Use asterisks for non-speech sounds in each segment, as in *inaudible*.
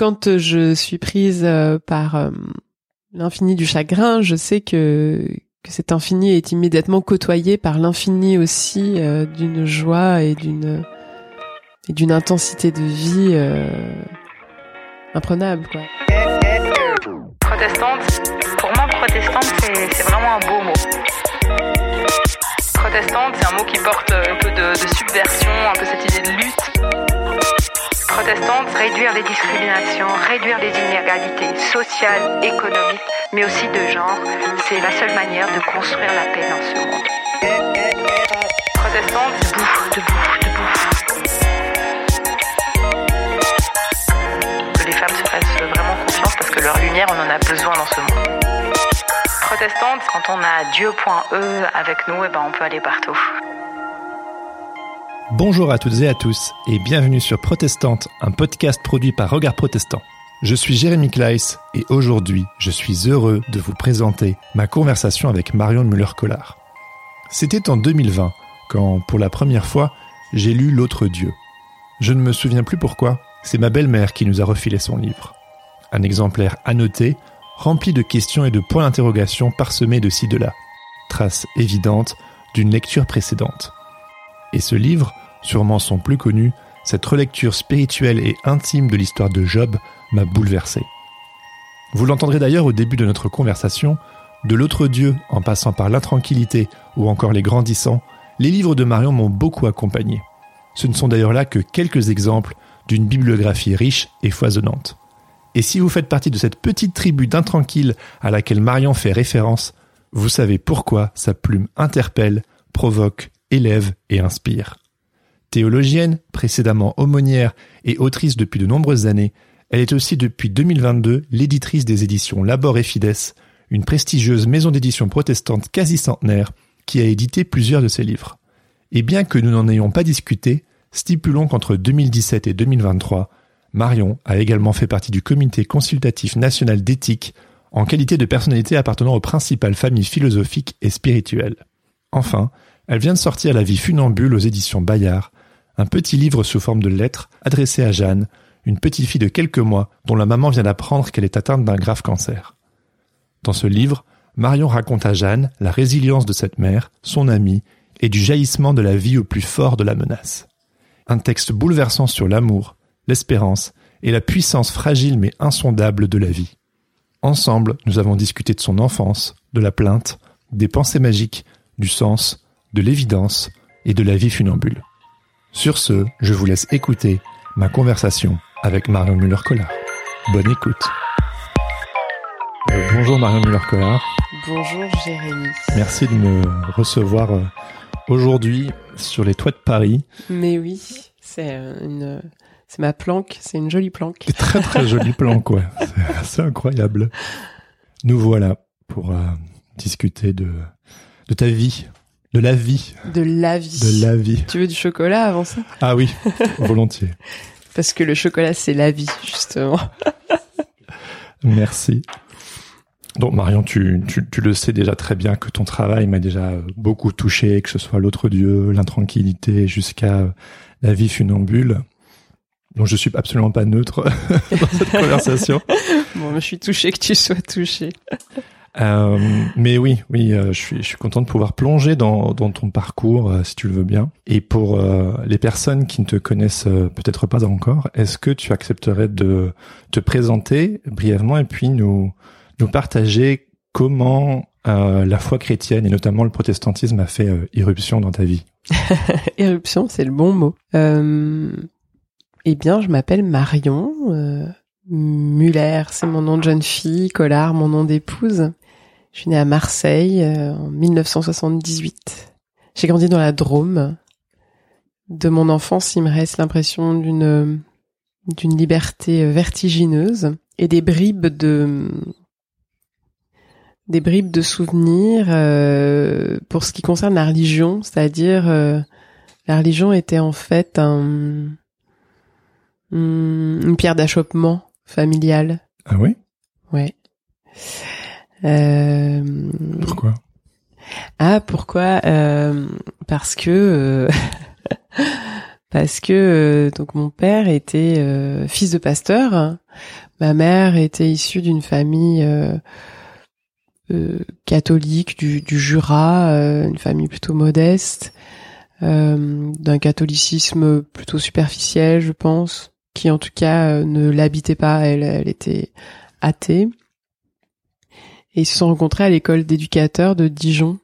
quand je suis prise par l'infini du chagrin, je sais que que cet infini est immédiatement côtoyé par l'infini aussi d'une joie et d'une et d'une intensité de vie imprenable quoi. Protestante, pour moi protestante c'est vraiment un beau mot. Protestante c'est un mot qui porte un peu de subversion, un peu cette idée de lutte. Protestante, réduire les discriminations, réduire les inégalités sociales, économiques, mais aussi de genre, c'est la seule manière de construire la paix dans ce monde. Protestante, debout, debout, debout. Que les femmes se fassent vraiment confiance parce que leur lumière, on en a besoin dans ce monde. Protestante, quand on a Dieu.e avec nous, et ben on peut aller partout. Bonjour à toutes et à tous et bienvenue sur Protestante, un podcast produit par Regard Protestant. Je suis Jérémy Kleiss et aujourd'hui, je suis heureux de vous présenter ma conversation avec Marion Muller-Collard. C'était en 2020 quand, pour la première fois, j'ai lu L'autre Dieu. Je ne me souviens plus pourquoi, c'est ma belle-mère qui nous a refilé son livre. Un exemplaire annoté, rempli de questions et de points d'interrogation parsemés de ci de là. Trace évidente d'une lecture précédente. Et ce livre, sûrement son plus connu, cette relecture spirituelle et intime de l'histoire de Job m'a bouleversé. Vous l'entendrez d'ailleurs au début de notre conversation, de l'autre Dieu en passant par l'intranquillité ou encore les grandissants, les livres de Marion m'ont beaucoup accompagné. Ce ne sont d'ailleurs là que quelques exemples d'une bibliographie riche et foisonnante. Et si vous faites partie de cette petite tribu d'intranquilles à laquelle Marion fait référence, vous savez pourquoi sa plume interpelle, provoque, élève et inspire. Théologienne, précédemment aumônière et autrice depuis de nombreuses années, elle est aussi depuis 2022 l'éditrice des éditions Labor et Fides, une prestigieuse maison d'édition protestante quasi centenaire qui a édité plusieurs de ses livres. Et bien que nous n'en ayons pas discuté, stipulons qu'entre 2017 et 2023, Marion a également fait partie du comité consultatif national d'éthique en qualité de personnalité appartenant aux principales familles philosophiques et spirituelles. Enfin, elle vient de sortir La vie funambule aux éditions Bayard, un petit livre sous forme de lettres adressé à Jeanne, une petite fille de quelques mois dont la maman vient d'apprendre qu'elle est atteinte d'un grave cancer. Dans ce livre, Marion raconte à Jeanne la résilience de cette mère, son amie, et du jaillissement de la vie au plus fort de la menace. Un texte bouleversant sur l'amour, l'espérance et la puissance fragile mais insondable de la vie. Ensemble, nous avons discuté de son enfance, de la plainte, des pensées magiques, du sens, de l'évidence et de la vie funambule. Sur ce, je vous laisse écouter ma conversation avec Marion Muller-Collard. Bonne écoute. Euh, bonjour Marion Muller-Collard. Bonjour Jérémy. Merci de me recevoir euh, aujourd'hui sur les toits de Paris. Mais oui, c'est euh, une, c'est ma planque, c'est une jolie planque. Très très jolie *laughs* planque, ouais. C'est incroyable. Nous voilà pour discuter de de ta vie de la vie. De la vie. De la vie. Tu veux du chocolat avant ça? Ah oui, *laughs* volontiers. Parce que le chocolat, c'est la vie, justement. *laughs* Merci. Donc Marion, tu, tu, tu, le sais déjà très bien que ton travail m'a déjà beaucoup touché, que ce soit l'autre Dieu, l'intranquillité, jusqu'à la vie funambule. Donc je suis absolument pas neutre *laughs* dans cette conversation. Bon, je suis touché que tu sois touché. Euh, mais oui, oui, euh, je suis, je suis content de pouvoir plonger dans, dans ton parcours, euh, si tu le veux bien. Et pour euh, les personnes qui ne te connaissent peut-être pas encore, est-ce que tu accepterais de te présenter brièvement et puis nous nous partager comment la foi chrétienne et notamment le protestantisme a fait irruption dans ta vie? *laughs* Éruption, c'est le bon mot. eh bien, je m'appelle Marion. Muller, c'est mon nom de jeune fille, Collard, mon nom d'épouse. Je suis née à Marseille euh, en 1978. J'ai grandi dans la Drôme. De mon enfance, il me reste l'impression d'une d'une liberté vertigineuse et des bribes de des bribes de souvenirs euh, pour ce qui concerne la religion, c'est-à-dire euh, la religion était en fait un, une pierre d'achoppement familiale. Ah oui Ouais. Euh, pourquoi? Ah, pourquoi? Euh, Parce que euh, *laughs* parce que donc mon père était fils de pasteur, ma mère était issue d'une famille catholique du, du Jura, une famille plutôt modeste, d'un catholicisme plutôt superficiel, je pense, qui en tout cas ne l'habitait pas. Elle, elle était athée. Et ils se sont rencontrés à l'école d'éducateurs de Dijon.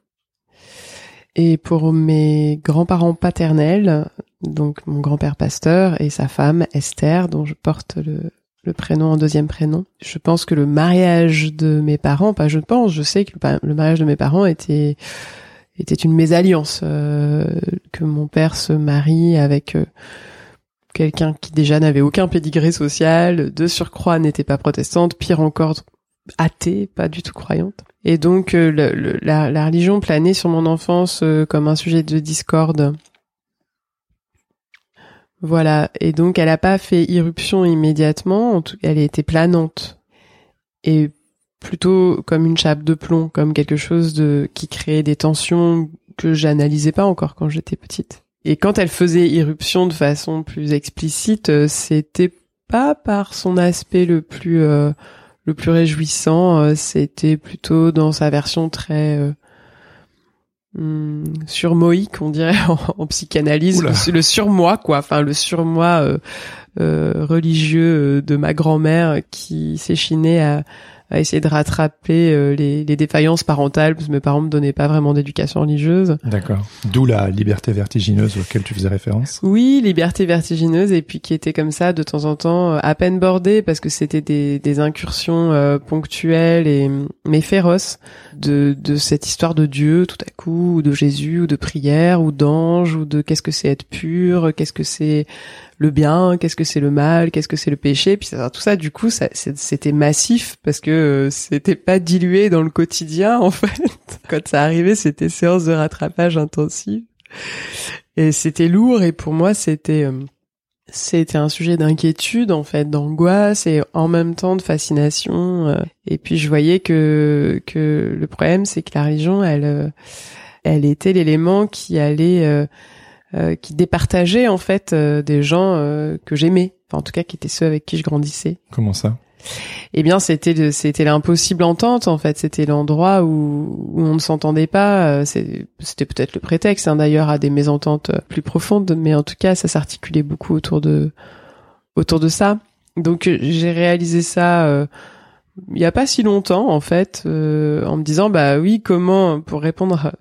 Et pour mes grands-parents paternels, donc mon grand-père pasteur et sa femme Esther, dont je porte le, prénom en deuxième prénom, je pense que le mariage de mes parents, pas je pense, je sais que le, mariage de mes parents était était une mésalliance, euh, que mon père se marie avec euh, quelqu'un qui déjà n'avait aucun pédigré social, de surcroît n'était pas protestante, pire encore athée, pas du tout croyante. Et donc euh, la, religion planait sur mon enfance euh, comme un sujet de discorde. Voilà. Et donc elle n'a pas fait irruption immédiatement. En tout, elle était planante et plutôt comme une chape de plomb, comme quelque chose de qui créait des tensions que j'analysais pas encore quand j'étais petite. Et quand elle faisait irruption de façon plus explicite, euh, c'était pas par son aspect le plus le plus réjouissant, euh, c'était plutôt dans sa version très euh, hmm, surmoïque, on dirait *laughs* en, psychanalyse, le, surmoi quoi, enfin le surmoi euh, religieux de ma grand-mère qui s'échinait à à essayer de rattraper euh, les, les, défaillances parentales parce que mes parents me donnaient pas vraiment d'éducation religieuse. D'accord. D'où la liberté vertigineuse auquel tu faisais référence. Oui, liberté vertigineuse et puis qui était comme ça de temps en temps euh, à peine bordée parce que c'était des, des incursions euh, ponctuelles et mais féroces de, de cette histoire de Dieu tout à coup ou de Jésus ou de prière ou d'ange ou de qu'est-ce que c'est être pur, qu'est-ce que c'est le bien, qu'est-ce que c'est le mal, qu'est-ce que c'est le péché, puis tout ça, du coup, c'était massif parce que euh, c'était pas dilué dans le quotidien *laughs* en fait. Quand ça arrivait, c'était séance de rattrapage intensive et c'était lourd et pour moi, c'était euh, c'était un sujet d'inquiétude en fait, d'angoisse et en même temps de fascination. Euh. et puis je voyais que que le problème, c'est que la religion, elle elle était l'élément qui allait euh, qui départageait en fait euh, des gens euh, que j'aimais, enfin, en tout cas qui étaient ceux avec qui je grandissais. Comment ça? Eh bien, c'était c'était l'impossible entente en fait. C'était l'endroit où, où on ne s'entendait pas. C'était peut-être le prétexte hein, d'ailleurs à des mésententes plus profondes, mais en tout cas, ça s'articulait beaucoup autour de autour de ça. Donc j'ai réalisé ça il y a pas si longtemps en fait, en me disant bah oui comment pour répondre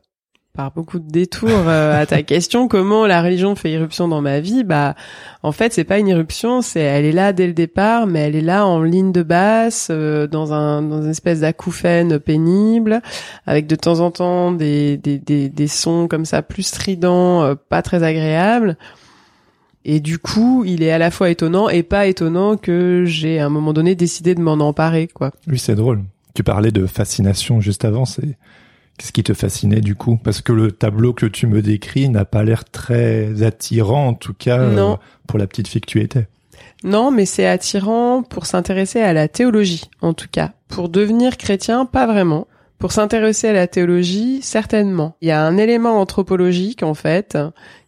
par beaucoup de détours euh, à ta *laughs* question comment la religion fait irruption dans ma vie bah en fait c'est pas une irruption c'est elle est là dès le départ mais elle est là en ligne de basse euh, dans un dans une espèce d'acouphène pénible avec de temps en temps des des des, des sons comme ça plus stridents euh, pas très agréables et du coup, il est à la fois étonnant et pas étonnant que j'ai à un moment donné décidé de m'en emparer, quoi. Oui, c'est drôle. Tu parlais de fascination juste avant, c'est Qu'est-ce qui te fascinait du coup? Parce que le tableau que tu me décris n'a pas l'air très attirant, en tout cas euh, pour la petite fille que tu étais. Non, mais c'est attirant pour s'intéresser à la théologie, en tout cas. Pour devenir chrétien, pas vraiment. Pour s'intéresser à la théologie, certainement. Il y a un élément anthropologique, en fait,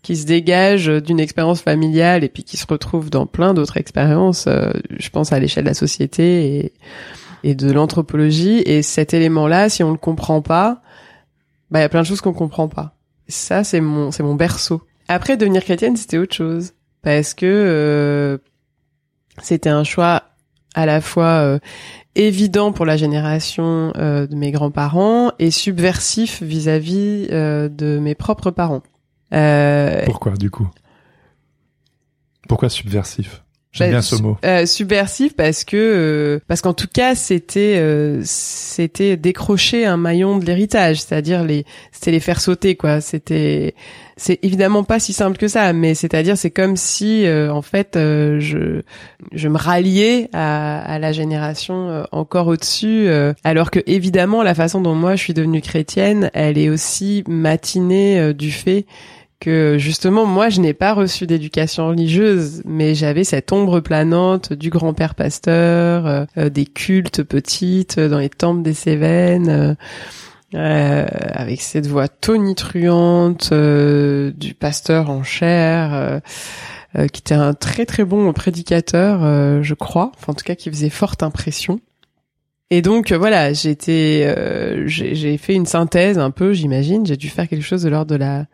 qui se dégage d'une expérience familiale et puis qui se retrouve dans plein d'autres expériences. Euh, je pense à l'échelle de la société et, et de l'anthropologie. Et cet élément-là, si on le comprend pas, bah il y a plein de choses qu'on comprend pas. Ça c'est mon c'est mon berceau. Après devenir chrétienne, c'était autre chose parce que euh, c'était un choix à la fois euh, évident pour la génération euh, de mes grands-parents et subversif vis-à-vis de mes propres parents. Pourquoi du coup? Pourquoi subversif? J'aime bien ce mot. Euh, subversif parce que euh, parce qu'en tout cas c'était euh, c'était décrocher un maillon de l'héritage, c'est-à-dire les c'était les faire sauter quoi. C'était c'est évidemment pas si simple que ça, mais c'est-à-dire c'est comme si euh, en fait je je me ralliais à, à la génération encore au-dessus, alors que évidemment la façon dont moi je suis devenue chrétienne, elle est aussi matinée du fait que justement moi je n'ai pas reçu d'éducation religieuse mais j'avais cette ombre planante du grand-père pasteur euh, euh, des cultes petites dans les temples des Cévennes euh, avec cette voix tonitruante du pasteur en chair qui était un très très bon prédicateur, je crois, enfin en tout cas qui faisait forte impression. Et donc voilà, j'ai été, j'ai fait une synthèse un peu, j'imagine. J'ai dû faire quelque chose de l'ordre de la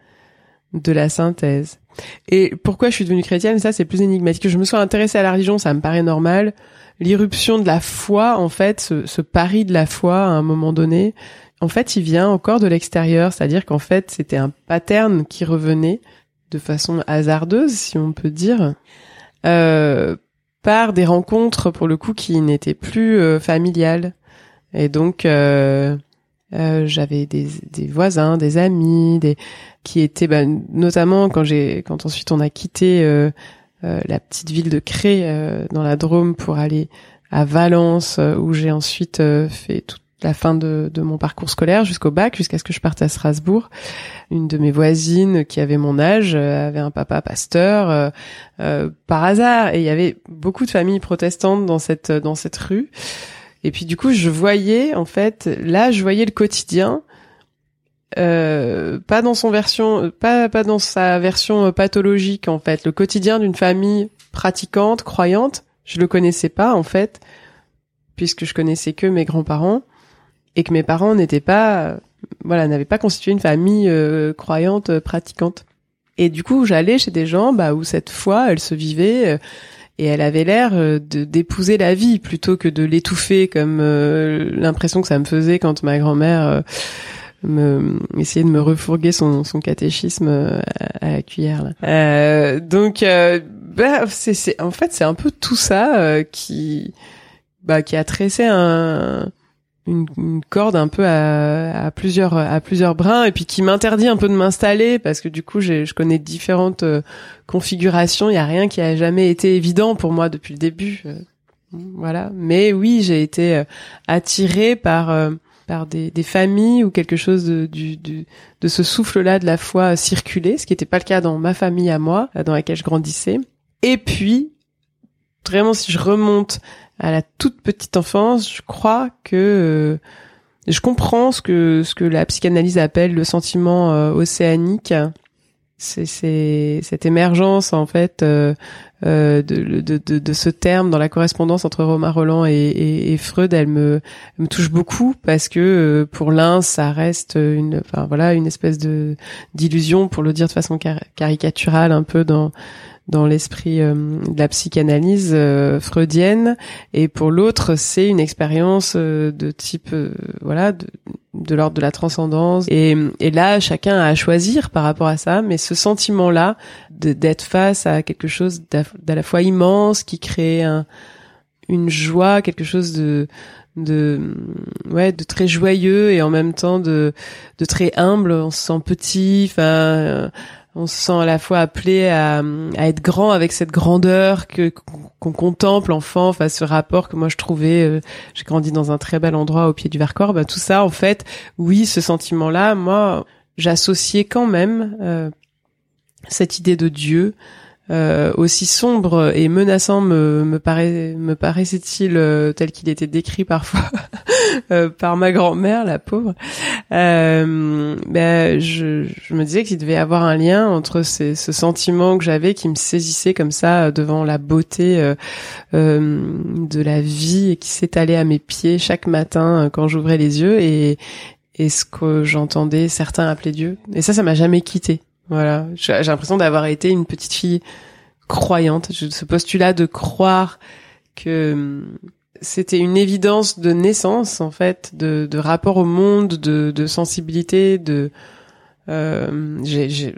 de la synthèse. Et pourquoi je suis devenue chrétienne, ça c'est plus énigmatique. Je me suis intéressée à la religion, ça me paraît normal. L'irruption de la foi, en fait, ce, ce, pari de la foi à un moment donné, en fait, il vient encore de l'extérieur, c'est-à-dire qu'en fait, c'était un pattern qui revenait de façon hasardeuse, si on peut dire, euh, par des rencontres pour le coup qui n'étaient plus euh, familiales. Et donc, euh, euh j'avais des, des, voisins, des amis, des qui étaient bah, notamment quand j'ai quand ensuite on a quitté euh, euh, la petite ville de Cré euh, dans la Drôme pour aller à Valence où j'ai ensuite fait toute la fin de, de mon parcours scolaire jusqu'au bac jusqu'à ce que je parte à Strasbourg. Une de mes voisines qui avait mon âge avait un papa pasteur par hasard. Et il y avait beaucoup de familles protestantes dans cette dans cette rue et puis du coup je voyais en fait là je voyais le quotidien euh, pas dans son version, pas pas dans sa version euh, pathologique en fait. Le quotidien d'une famille pratiquante, croyante, je le connaissais pas en fait, puisque je connaissais que mes grands-parents et que mes parents n'étaient pas, voilà, n'avaient pas constitué une famille euh, croyante, pratiquante. Et du coup, j'allais chez des gens bah, où cette foi, elle se vivait et elle avait l'air de d'épouser la vie plutôt que de l'étouffer comme l'impression que ça me faisait quand ma grand-mère me essayer de me refourguer son, son catéchisme euh, à, la cuillère. Là. Euh, donc, euh, bah, c'est, en fait, c'est un peu tout ça euh, qui, bah, qui a tressé un, une, corde un peu à, plusieurs, à plusieurs brins, et puis qui m'interdit un peu de m'installer parce que du coup, j'ai, je connais différentes configurations. Il y a rien qui a jamais été évident pour moi depuis le début. voilà. Mais oui, j'ai été attirée par par des, familles ou quelque chose de, de ce souffle-là de la foi circuler, ce qui n'était pas le cas dans ma famille à moi, dans laquelle je grandissais. Et puis, vraiment, si je remonte à la toute petite enfance, je crois que euh, je comprends ce que ce que la psychanalyse appelle le sentiment euh, océanique. C'est cette émergence en fait euh, euh, de, de, de, de, ce terme dans la correspondance entre Romain Roland et, et, et Freud, elle me, me touche beaucoup parce que euh, pour l'un, ça reste une, enfin voilà, une espèce de d'illusion pour le dire de façon caricaturale un peu dans dans l'esprit euh, de la psychanalyse euh, freudienne. Et pour l'autre c'est une expérience euh, de type voilà de, de l'ordre de la transcendance. Et, et là chacun a à choisir par rapport à ça. Mais ce sentiment là d'être face à quelque chose d'à la fois immense qui crée un, une joie quelque chose de de ouais de très joyeux et en même temps de de très humble. On se sent petit enfin on se sent à la fois appelé à, être grand avec cette grandeur qu'on contemple enfant, enfin ce rapport que moi je trouvais, euh, j'ai grandi dans un très bel endroit au pied du Vercors, bah, tout ça en fait, oui, ce sentiment-là, moi j'associais quand même euh, cette idée de Dieu, euh, aussi sombre et menaçant me, paraissait-il euh, tel qu'il était décrit parfois *laughs* euh, par ma grand-mère, la pauvre, euh, ben, je, je, me disais qu'il devait avoir un lien entre ces, ce sentiment que j'avais qui me saisissait comme ça devant la beauté de la vie et qui s'étalait à mes pieds chaque matin quand j'ouvrais les yeux et, et ce que j'entendais certains appeler Dieu. Et ça, ça m'a jamais quitté. Voilà, j'ai l'impression d'avoir été une petite fille croyante. Ce postulat de croire que hum, c'était une évidence de naissance en fait, de, de rapport au monde, de, de sensibilité, de euh,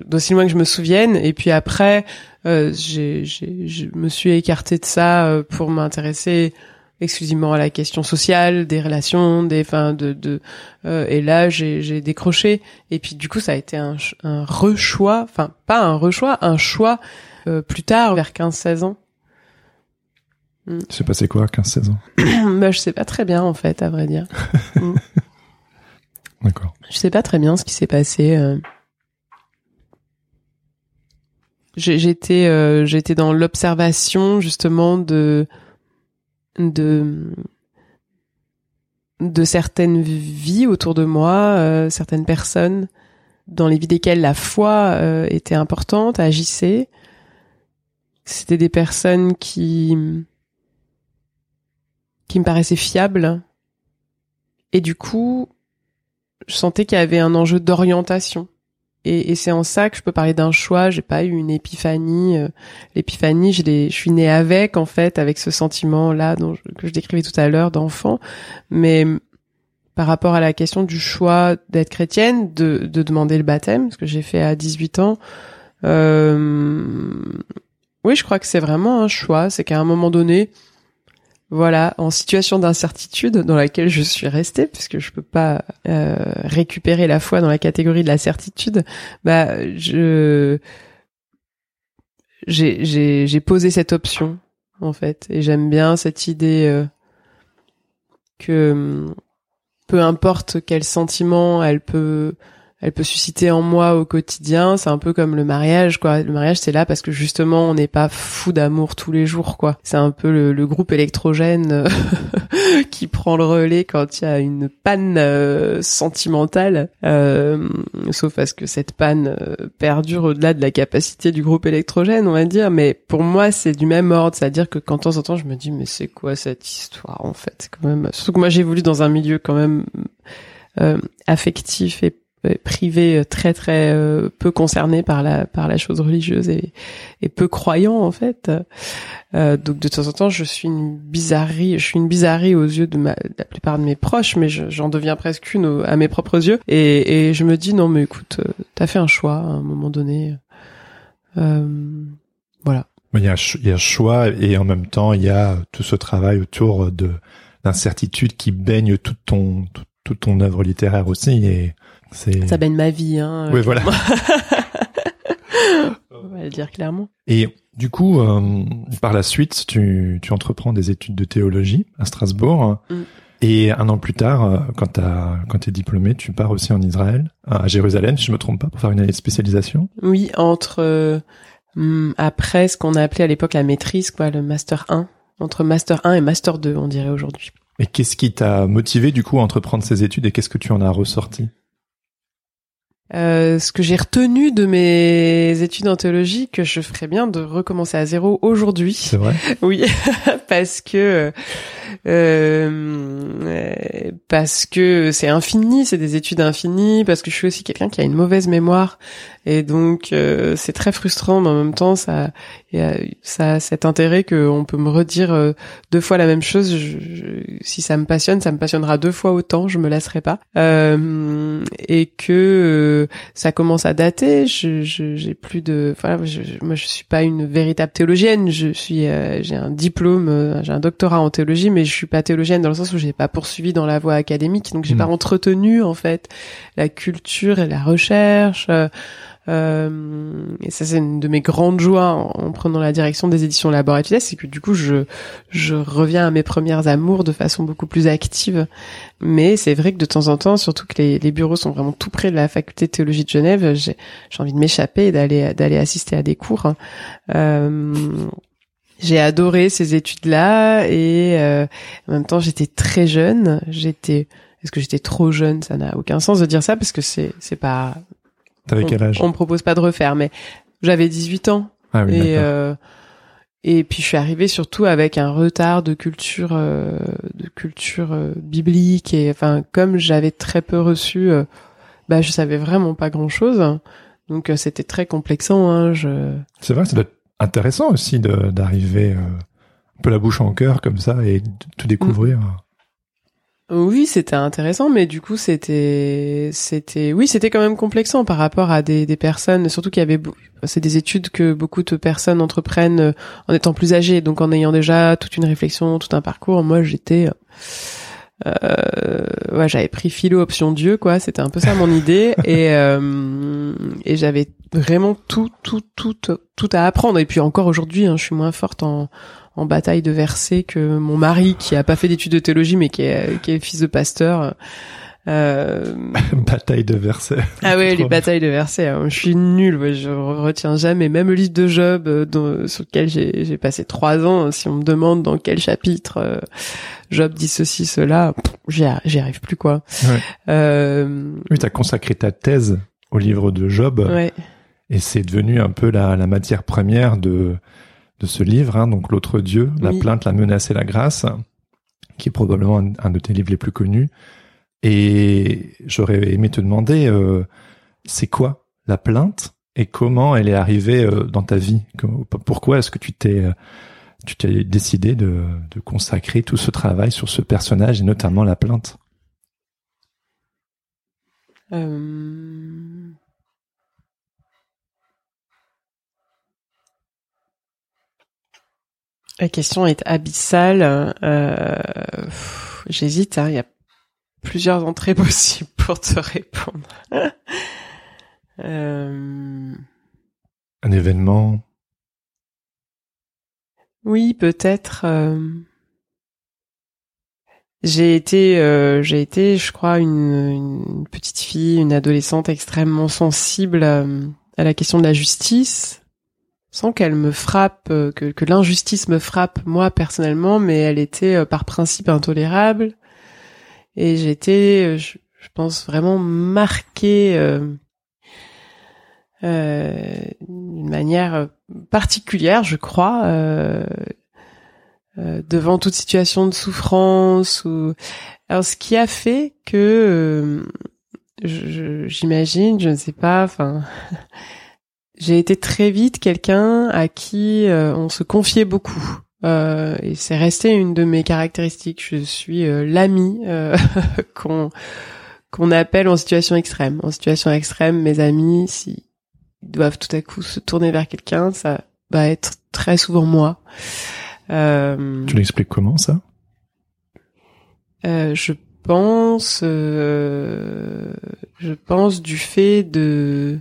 d'aussi loin que je me souvienne. Et puis après, euh, j'ai, je me suis écartée de ça euh, pour m'intéresser exclusivement à la question sociale, des relations, des, enfin, de, de euh, et là j'ai décroché. Et puis du coup ça a été un, un rechoix, enfin pas un rechoix, un choix euh, plus tard, vers 15-16 ans. Mm. C'est passé quoi, 15-16 ans? *coughs* Bah, je sais pas très bien en fait, à vrai dire. Mm. *laughs* D'accord. Je sais pas très bien ce qui s'est passé. Euh. J'étais euh, j'étais dans l'observation justement de de de certaines vies autour de moi, euh, certaines personnes dans les vies desquelles la foi euh, était importante, agissait. c'était des personnes qui qui me paraissaient fiables et du coup je sentais qu'il y avait un enjeu d'orientation et, et c'est en ça que je peux parler d'un choix j'ai pas eu une épiphanie euh, l'épiphanie je je suis née avec en fait avec ce sentiment là dont que je décrivais tout à l'heure d'enfant mais par rapport à la question du choix d'être chrétienne de, de demander le baptême ce que j'ai fait à 18 ans euh, oui, je crois que c'est vraiment un choix. C'est qu'à un moment donné, voilà, en situation d'incertitude dans laquelle je suis restée, puisque je peux pas euh, récupérer la foi dans la catégorie de la certitude, bah je j'ai posé cette option en fait, et j'aime bien cette idée euh, que peu importe quel sentiment elle peut elle peut susciter en moi au quotidien. C'est un peu comme le mariage, quoi. Le mariage, c'est là parce que justement, on n'est pas fou d'amour tous les jours, quoi. C'est un peu le, groupe électrogène euh, *laughs* qui prend le relais quand il y a une panne euh, sentimentale, euh, sauf à ce que cette panne perdure au-delà de la capacité du groupe électrogène, on va dire. Mais pour moi, c'est du même ordre, c'est-à-dire que quand de temps en temps, je me dis, mais c'est quoi cette histoire, en fait quand même? Surtout que moi, j'ai voulu dans un milieu quand même affectif et privé euh, très très euh, peu concerné par la par la chose religieuse et, et peu croyant en fait. Euh, donc de temps en temps, je suis une bizarrerie, je suis une bizarrerie aux yeux de, ma, la plupart de mes proches, mais j'en deviens presque une à mes propres yeux. Et, et je me dis non mais écoute, t'as fait un choix à un moment donné. voilà. Il y, a, a choix et en même temps il y a tout ce travail autour de l'incertitude qui baigne toute ton toute ton œuvre littéraire aussi et ça baigne ma vie. Hein, oui, voilà. *laughs* On va le dire clairement. Et du coup, euh, par la suite, tu, tu entreprends des études de théologie à Strasbourg. Mm. Et un an plus tard, euh, quand tu es diplômé, tu pars aussi en Israël, à Jérusalem, si je me trompe pas, pour faire une année de spécialisation. Oui, entre euh, mm, après ce qu'on a appelé à l'époque la maîtrise, quoi, le master 1, entre master 1 et master 2, on dirait aujourd'hui. Et qu'est-ce qui t'a motivé du coup à entreprendre ces études et qu'est-ce que tu en as ressorti? Euh, ce que j'ai retenu de mes études en théologie, que je ferais bien de recommencer à zéro aujourd'hui. C'est vrai. *laughs* oui, *laughs* parce que euh, parce que c'est infini, c'est des études infinies, parce que je suis aussi quelqu'un qui a une mauvaise mémoire et donc euh, c'est très frustrant, mais en même temps ça, ça a cet intérêt qu'on peut me redire euh, deux fois la même chose. si ça me passionne, ça me passionnera deux fois autant. Je me lasserai pas. Euh, et que ça commence à dater. Je, j'ai plus de, voilà, moi je suis pas une véritable théologienne. Je suis, j'ai un diplôme, j'ai un doctorat en théologie, mais je suis pas théologienne dans le sens où j'ai pas poursuivi dans la voie académique, donc j'ai pas hmm. entretenu en fait la culture et la recherche. Euh, et ça, c'est une de mes grandes joies en, prenant la direction des éditions Laboratoire, c'est que du coup, je, je reviens à mes premières amours de façon beaucoup plus active. Mais c'est vrai que de temps en temps, surtout que les, les bureaux sont vraiment tout près de la faculté de théologie de Genève, j'ai envie de m'échapper et d'aller d'aller assister à des cours. Euh, j'ai adoré ces études-là et euh, en même temps, j'étais très jeune. J'étais est-ce que j'étais trop jeune? Ça n'a aucun sens de dire ça parce que c'est c'est pas T'avais quel âge On me propose pas de refaire, mais j'avais 18 ans. Ah oui, et euh, et puis je suis arrivée surtout avec un retard de culture euh, de culture euh, biblique et enfin comme j'avais très peu reçu, euh, bah je savais vraiment pas grand chose. Donc c'était très complexant. Hein, je... C'est vrai, ça doit être intéressant aussi d'arriver un peu la bouche en cœur comme ça et de tout découvrir. Mm. Oui, c'était intéressant, mais du coup, c'était, c'était, oui, c'était quand même complexant par rapport à des, des personnes, surtout qu'il y avait, c'est des études que beaucoup de personnes entreprennent euh, en étant plus âgées, donc en ayant déjà toute une réflexion, tout un parcours. Moi, j'étais, euh, ouais, j'avais pris philo option Dieu, quoi. C'était un peu ça mon *laughs* idée, et euh, et j'avais vraiment tout, tout, tout, tout à apprendre. Et puis encore aujourd'hui, hein, je suis moins forte en en bataille de versets que mon mari qui a pas fait d'études de théologie mais qui est, qui est fils de pasteur. Euh... *laughs* bataille de versets. Ah oui, les batailles de versets. Hein. Je suis nulle, je retiens jamais. Même le livre de Job, euh, sur lequel j'ai passé trois ans, si on me demande dans quel chapitre euh, Job dit ceci, cela, j'y arrive plus quoi. Ouais. Euh... Oui, t'as consacré ta thèse au livre de Job. Ouais. Et c'est devenu un peu la, la matière première de de ce livre, hein, donc l'autre Dieu, la plainte, la menace et la grâce, qui est probablement un, un de tes livres les plus connus. Et j'aurais aimé te demander, euh, c'est quoi la plainte et comment elle est arrivée euh, dans ta vie? Pourquoi est-ce que tu t'es euh, tu t'es décidé de, de consacrer tout ce travail sur ce personnage et notamment la plainte? Euh, La question est abyssale. Euh, J'hésite. hein, Il y a plusieurs entrées *laughs* possibles pour te répondre. Euh, Un événement? Oui, peut-être. euh, J'ai été, euh, j'ai été, je crois, une, une petite fille, une adolescente extrêmement sensible à la question de la justice, sans qu'elle me frappe, euh, que, l'injustice me frappe moi personnellement, mais elle était euh, par principe intolérable. Et j'étais, euh, je, pense, vraiment marquée d'une manière particulière, je crois, devant toute situation de souffrance. Ou... Alors, ce qui a fait que, euh, je- j'imagine, je ne sais pas, enfin, *laughs* j'ai été très vite quelqu'un à qui euh, on se confiait beaucoup. Euh, et c'est resté une de mes caractéristiques. Je suis euh, l'ami euh, *laughs* qu'on qu'on appelle en situation extrême. En situation extrême, mes amis, si ils doivent tout à coup se tourner vers quelqu'un, ça va être très souvent moi. Euh, Tu l'expliques comment ça? Euh, je pense, euh, je pense du fait de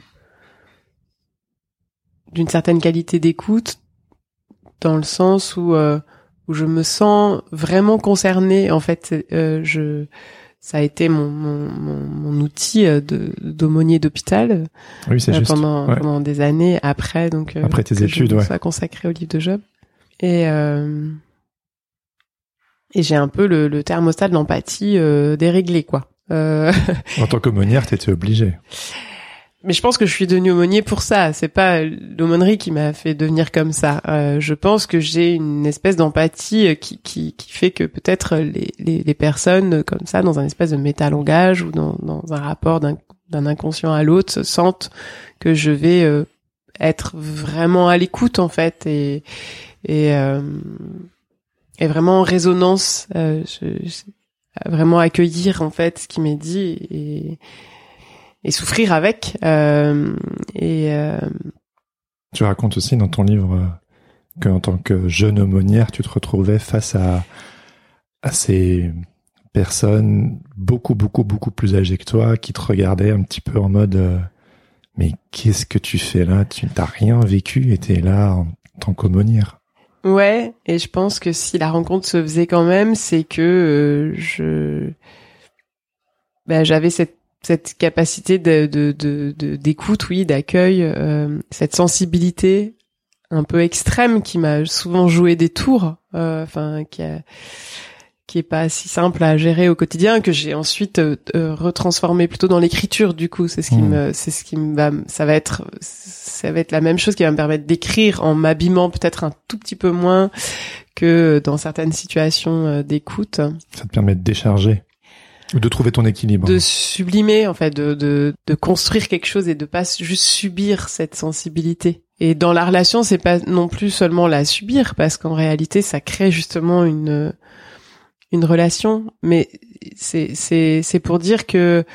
d'une certaine qualité d'écoute, dans le sens où euh, où je me sens vraiment concernée. En fait, euh, je ça a été mon mon, mon, mon outil euh, de d'aumônier d'hôpital Oui, c'est euh, pendant Ouais. pendant des années après donc euh, Après tes études, je me ouais. sois consacrée au livre de Job et euh, et j'ai un peu le, le thermostat de l'empathie euh, déréglé quoi euh, En tant qu'aumônière, t'étais obligé. *laughs* mais je pense que je suis devenue aumônier pour ça. C'est pas l'aumônerie qui m'a fait devenir comme ça. Euh, je pense que j'ai une espèce d'empathie euh, qui, qui qui fait que peut-être les, les les personnes comme ça dans un espèce de métalangage ou dans dans un rapport d'un inconscient à l'autre se sentent que je vais euh, être vraiment à l'écoute en fait et et euh, et vraiment en résonance euh, je- vraiment accueillir en fait ce qui m'est dit et et souffrir avec euh, et euh, Tu racontes aussi dans ton livre euh, que en tant que jeune aumônière, tu te retrouvais face à, à ces personnes beaucoup, beaucoup, beaucoup plus âgées que toi qui te regardaient un petit peu en mode euh, mais qu'est-ce que tu fais là? Tu n'as rien vécu et t'es là en tant qu'aumônière. Ouais, et je pense que si la rencontre se faisait quand même, c'est que euh, je, ben, j'avais cette cette capacité de de de- de- d'écoute, oui, d'accueil, euh, cette sensibilité un peu extrême qui m'a souvent joué des tours, euh, enfin qui a qui est pas si simple à gérer au quotidien que j'ai ensuite euh, euh, retransformé plutôt dans l'écriture du coup. C'est ce qui Mm. me c'est ce qui me va ça va être ça va être la même chose qui va me permettre d'écrire en m'abîmant peut-être un tout petit peu moins que dans certaines situations euh, d'écoute. Ça te permet de décharger de trouver ton équilibre. de sublimer en fait de, de de construire quelque chose et de pas juste subir cette sensibilité et dans la relation c'est pas non plus seulement la subir parce qu'en réalité ça crée justement une une relation mais c'est c'est c'est pour dire que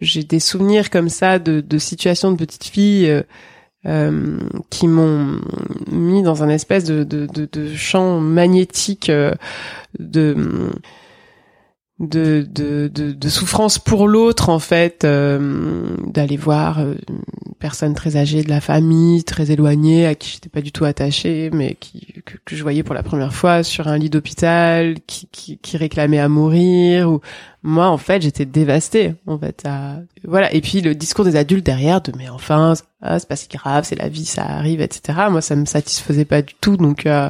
j'ai des souvenirs comme ça de de situations de petites filles euh, euh, qui m'ont mis dans un espèce de de de, de champ magnétique euh, de de, de, de, de souffrance pour l'autre en fait euh, d'aller voir euh, une personne très âgée de la famille très éloignée à qui j'étais pas du tout attachée mais qui que, que je voyais pour la première fois sur un lit d'hôpital qui, qui, qui réclamait à mourir ou moi en fait j'étais dévastée en fait à... voilà. Et puis le discours des adultes derrière de mais enfin ah, c'est pas si grave c'est la vie ça arrive etc moi ça me satisfaisait pas du tout donc euh,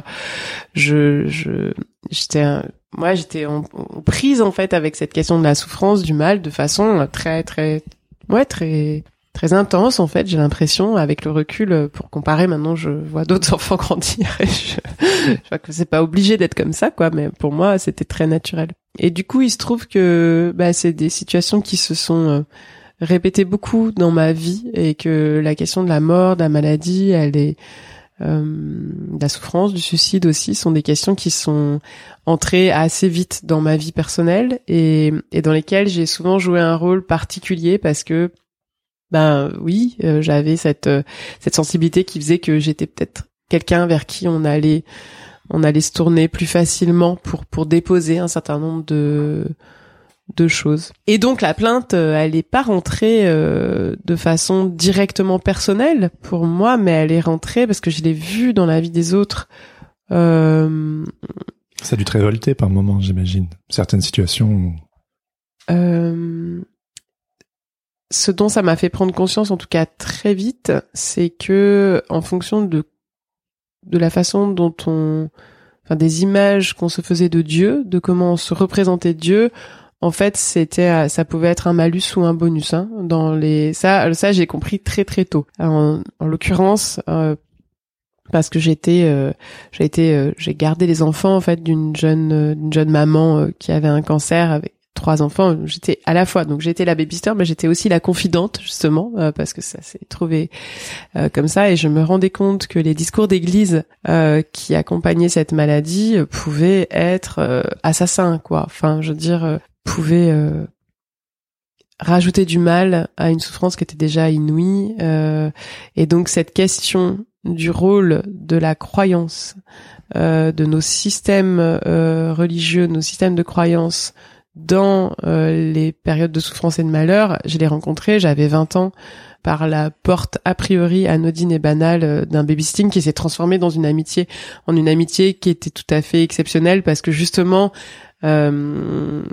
je je j'étais un- moi j'étais en, prise en fait avec cette question de la souffrance du mal de façon très très ouais très très intense en fait. J'ai l'impression, avec le recul, pour comparer, maintenant je vois d'autres *laughs* enfants grandir et je, je vois que c'est pas obligé d'être comme ça, quoi. Mais pour moi, c'était très naturel. Et du coup, il se trouve que bah, c'est des situations qui se sont euh, répétées beaucoup dans ma vie et que la question de la mort, de la maladie, elle est euh, la souffrance, du suicide aussi, sont des questions qui sont entrées assez vite dans ma vie personnelle et, et dans lesquelles j'ai souvent joué un rôle particulier parce que ben oui, euh, j'avais cette euh, cette sensibilité qui faisait que j'étais peut-être quelqu'un vers qui on allait on allait se tourner plus facilement pour pour déposer un certain nombre de de choses. Et donc la plainte, euh, elle est pas rentrée de façon directement personnelle pour moi, mais elle est rentrée parce que je l'ai vue dans la vie des autres. Euh... Ça a dû te révolter par moments, j'imagine. Certaines situations. Euh ce dont ça m'a fait prendre conscience, en tout cas très vite, c'est que en fonction de de la façon dont on, enfin des images qu'on se faisait de Dieu, de comment on se représentait Dieu, en fait, c'était, ça pouvait être un malus ou un bonus. Hein, dans les, ça, ça j'ai compris très très tôt. En, en l'occurrence, euh, parce que j'étais, euh, j'ai été, euh, j'ai gardé les enfants en fait d'une jeune, d'une jeune maman qui avait un cancer avec trois enfants, j'étais à la fois donc j'étais la babysitter mais j'étais aussi la confidente justement euh, parce que ça s'est trouvé euh, comme ça et je me rendais compte que les discours d'église euh, qui accompagnaient cette maladie pouvaient être assassins quoi. Enfin, je veux dire pouvaient rajouter du mal à une souffrance qui était déjà inouïe et donc cette question du rôle de la croyance de nos systèmes religieux, nos systèmes de croyance dans euh, les périodes de souffrance et de malheur, je l'ai rencontré, j'avais 20 ans, par la porte a priori anodine et banale euh, d'un babysitting qui s'est transformé dans une amitié, en une amitié qui était tout à fait exceptionnelle parce que justement, euh,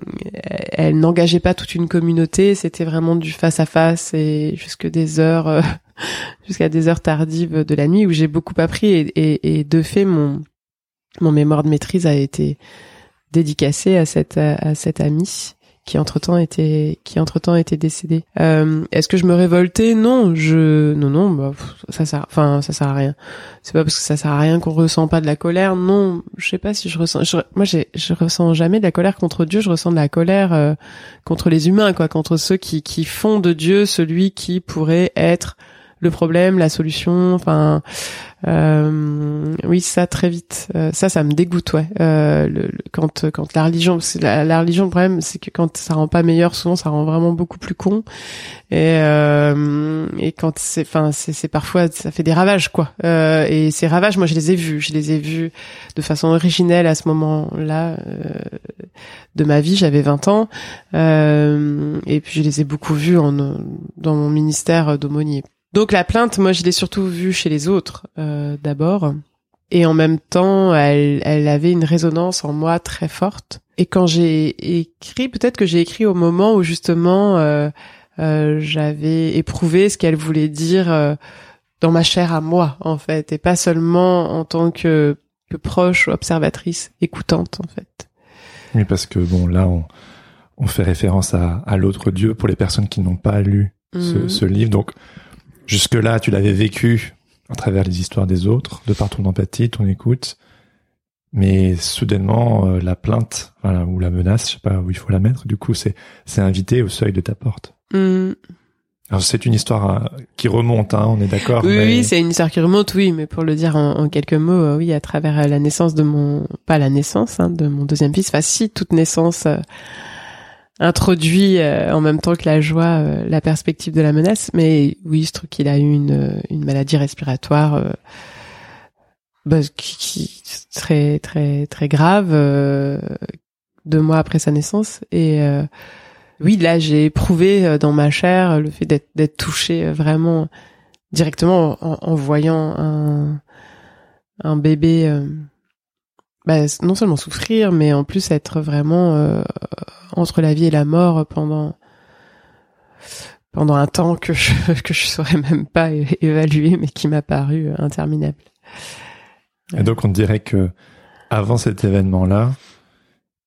elle n'engageait pas toute une communauté, c'était vraiment du face à face et jusque des heures, euh, *laughs* jusqu'à des heures tardives de la nuit où j'ai beaucoup appris et, de fait mon mon mémoire de maîtrise a été dédicacé à cette à cette amie qui entre temps était qui entre temps était décédée. Euh, Est-ce que je me révoltais? Non, je non non bah, ça sert enfin ça sert à rien. C'est pas parce que ça sert à rien qu'on ressent pas de la colère. Non, je sais pas si je ressens. moi j'ai je ressens jamais de la colère contre Dieu. Je ressens de la colère euh, contre les humains quoi, contre ceux qui qui font de Dieu celui qui pourrait être le problème, la solution. Enfin, euh, oui, ça très vite. Euh, ça, ça me dégoûte, ouais. Euh, le, quand quand la religion, la, la, religion, le problème, c'est que quand ça rend pas meilleur, souvent ça rend vraiment beaucoup plus con. Et euh, et quand c'est, enfin, c'est parfois ça fait des ravages, quoi. Euh, et ces ravages, moi, je les ai vus. Je les ai vus de façon originelle à ce moment-là de ma vie. J'avais 20 ans, et puis je les ai beaucoup vus en dans mon ministère d'aumônier. Donc la plainte, moi je l'ai surtout vue chez les autres euh, d'abord. Et en même temps, elle, elle avait une résonance en moi très forte. Et quand j'ai écrit, peut-être que j'ai écrit au moment où justement euh, euh, j'avais éprouvé ce qu'elle voulait dire euh, dans ma chair à moi, en fait, et pas seulement en tant que, que proche, observatrice, écoutante, en fait. Oui, parce que bon, là, on, on fait référence à, à l'autre Dieu pour les personnes qui n'ont pas lu ce, mhm. ce livre. Donc, Jusque-là, tu l'avais vécu à travers les histoires des autres, de par ton empathie, ton écoute. Mais soudainement, euh, la plainte voilà, ou la menace, je sais pas où il faut la mettre, du coup, c'est c'est invité au seuil de ta porte. Mm. Alors c'est une histoire euh, qui remonte, hein, on est d'accord. Oui, oui c'est une histoire qui remonte, oui, mais pour le dire en, quelques mots, euh, oui, à travers la naissance de mon, pas la naissance hein, de mon deuxième fils, enfin si toute naissance introduit euh, en même temps que la joie euh, la perspective de la menace. Mais oui, je trouve qu'il a eu une, une maladie respiratoire euh, bah, très très très grave deux mois après sa naissance. Et oui, là, j'ai éprouvé dans ma chair le fait d'être touché vraiment directement en, voyant un un bébé bah, non seulement souffrir, mais en plus être vraiment euh, entre la vie et la mort pendant pendant un temps que je *laughs* que je saurais même pas évaluer, mais qui m'a paru interminable. Et donc on dirait que avant cet événement-là,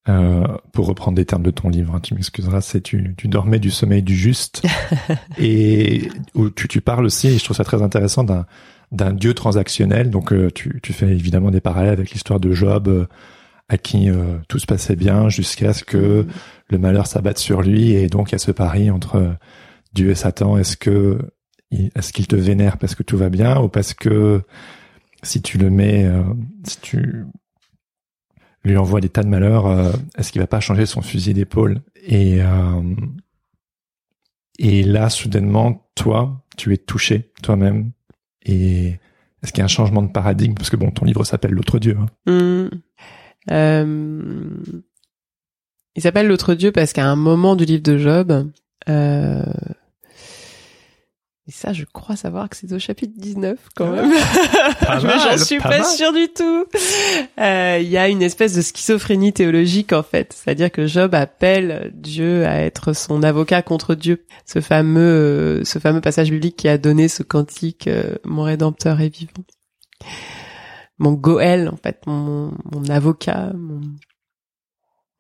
Euh, pour reprendre des termes de ton livre, hein, tu m'excuseras, c'est tu, tu dormais du sommeil du juste *laughs* et où tu, tu parles aussi, et je trouve ça très intéressant d'un d'un dieu transactionnel. Donc euh, tu, tu fais évidemment des parallèles avec l'histoire de Job, euh, à qui euh, tout se passait bien jusqu'à ce que le malheur s'abatte sur lui, et donc il y a ce pari entre Dieu et Satan. Est-ce que est-ce qu'il te vénère parce que tout va bien ou parce que si tu le mets, si tu lui envoie des tas de malheurs, euh, est-ce qu'il va pas changer son fusil d'épaule Et euh, et là, soudainement, toi, tu es touché toi-même. Et est-ce qu'il y a un changement de paradigme? Parce que bon, ton livre s'appelle L'autre Dieu. Hein. Mmh. Euh, il s'appelle L'autre Dieu parce qu'à un moment du livre de Job, euh, et ça, je crois savoir que c'est au chapitre 19 quand même. Mais *laughs* j'en suis pas, sûre du tout. Euh, il y a une espèce de schizophrénie théologique en fait. C'est-à-dire que Job appelle Dieu à être son avocat contre Dieu. Ce fameux, euh, ce fameux passage biblique qui a donné ce cantique euh, Mon Rédempteur est vivant ». Mon Goël en fait, mon, mon avocat.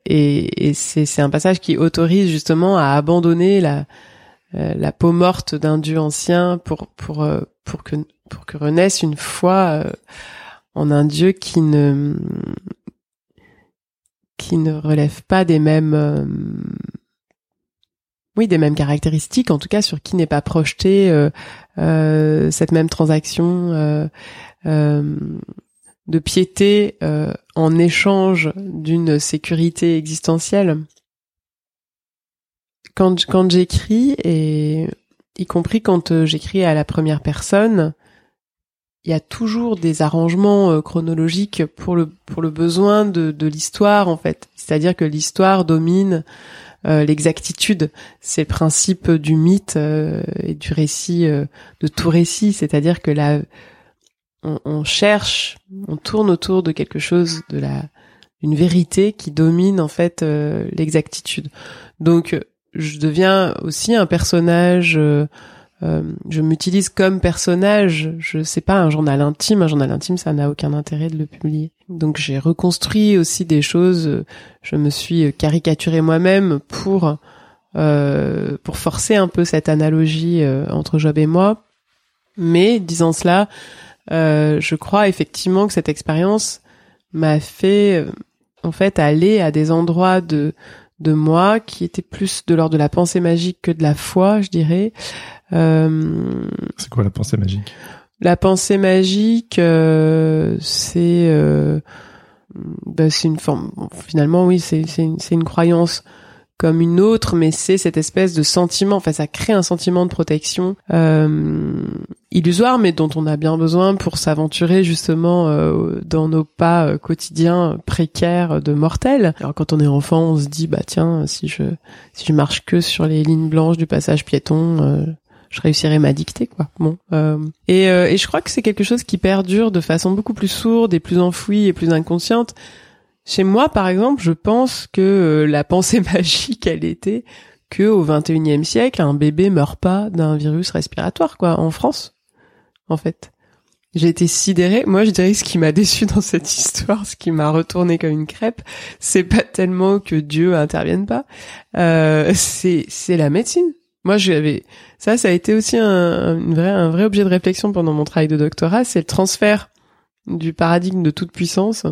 Et, et c'est un passage qui autorise justement à abandonner la euh, la peau morte d'un dieu ancien pour pour euh, pour que pour que renaisse une foi euh, en un dieu qui ne qui ne relève pas des mêmes oui des mêmes caractéristiques en tout cas sur qui n'est pas projeté cette même transaction de piété en échange d'une sécurité existentielle quand quand j'écris et y compris quand euh, j'écris à la première personne, il y a toujours des arrangements euh, chronologiques pour le pour le besoin de de l'histoire en fait. C'est-à-dire que l'histoire domine euh, l'exactitude. C'est le principe du mythe et du récit de tout récit. C'est-à-dire que là, on, cherche, on tourne autour de quelque chose de la une vérité qui domine en fait l'exactitude. Donc je deviens aussi un personnage. Euh, euh, je m'utilise comme personnage. Je sais pas un journal intime. Un journal intime, ça n'a aucun intérêt de le publier. Donc j'ai reconstruit aussi des choses. Je me suis caricaturé moi-même pour euh, pour forcer un peu cette analogie entre Job et moi. Mais disant cela, je crois effectivement que cette expérience m'a fait en fait aller à des endroits de de moi qui était plus de l'ordre de la pensée magique que de la foi, je dirais. Euh, c'est quoi la pensée magique? La pensée magique, euh, c'est euh, bah, c'est une forme. Finalement, oui, c'est c'est une, une croyance comme une autre, mais c'est cette espèce de sentiment. Enfin, ça crée un sentiment de protection euh, illusoire, mais dont on a bien besoin pour s'aventurer justement euh, dans nos pas euh, quotidiens précaires de mortels. Alors, quand on est enfant, on se dit bah tiens, si je si je marche que sur les lignes blanches du passage piéton. Euh, je réussirai ma dictée quoi. Bon et, et je crois que c'est quelque chose qui perdure de façon beaucoup plus sourde et plus enfouie et plus inconsciente chez moi, par exemple, je pense que euh, la pensée *laughs* magique, elle était que au 21e siècle, un bébé meurt pas d'un virus respiratoire, quoi, en France, en fait. J'ai été sidérée. Moi, je dirais ce qui m'a *laughs* déçu dans cette histoire, ce qui m'a retourné comme une crêpe, c'est pas tellement que Dieu intervienne pas, euh, c'est c'est la médecine. Moi, j'avais ça, ça a été aussi un, vrai un vrai objet de réflexion pendant mon travail de doctorat, c'est le transfert du paradigme de toute puissance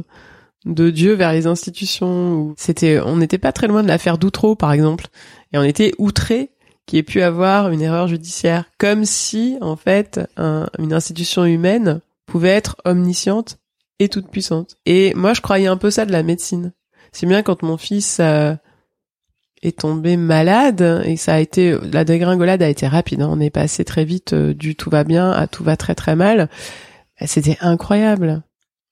de Dieu vers les institutions. C'était, on n'était pas très loin de l'affaire d'Outreau, par exemple, et on était outré qu'il ait pu avoir une erreur judiciaire, comme si en fait une institution humaine pouvait être omnisciente et toute puissante. Et moi, je croyais un peu ça de la médecine. C'est bien quand mon fils euh, est tombé malade et ça a été la dégringolade a été rapide. Hein. on est passé très vite euh, du tout va bien à tout va très très mal. C'était incroyable.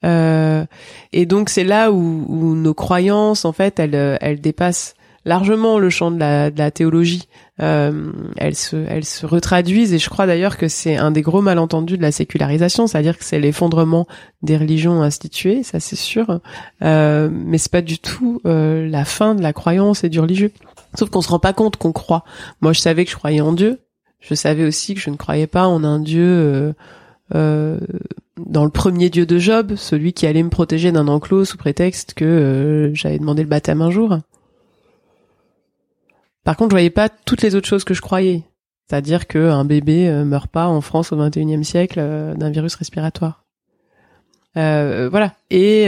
Euh, et donc c'est là où, où, nos croyances, en fait, elles, euh, elles dépassent largement le champ de la, de la théologie. Euh, elles se, elles se retraduisent et je crois d'ailleurs que c'est un des gros malentendus de la sécularisation, c'est-à-dire que c'est l'effondrement des religions instituées, ça c'est sûr, euh, mais c'est pas du tout euh, la fin de la croyance et du religieux. Sauf qu'on se rend pas compte qu'on croit. Moi, je savais que je croyais en Dieu. Je savais aussi que je ne croyais pas en un Dieu euh, euh dans le premier dieu de Job, celui qui allait me protéger d'un enclos sous prétexte que euh, j'avais demandé le baptême un jour. Par contre, je voyais pas toutes les autres choses que je croyais. C'est-à-dire qu'un bébé euh, meurt pas en France au XXIe siècle euh, d'un virus respiratoire. Voilà. Et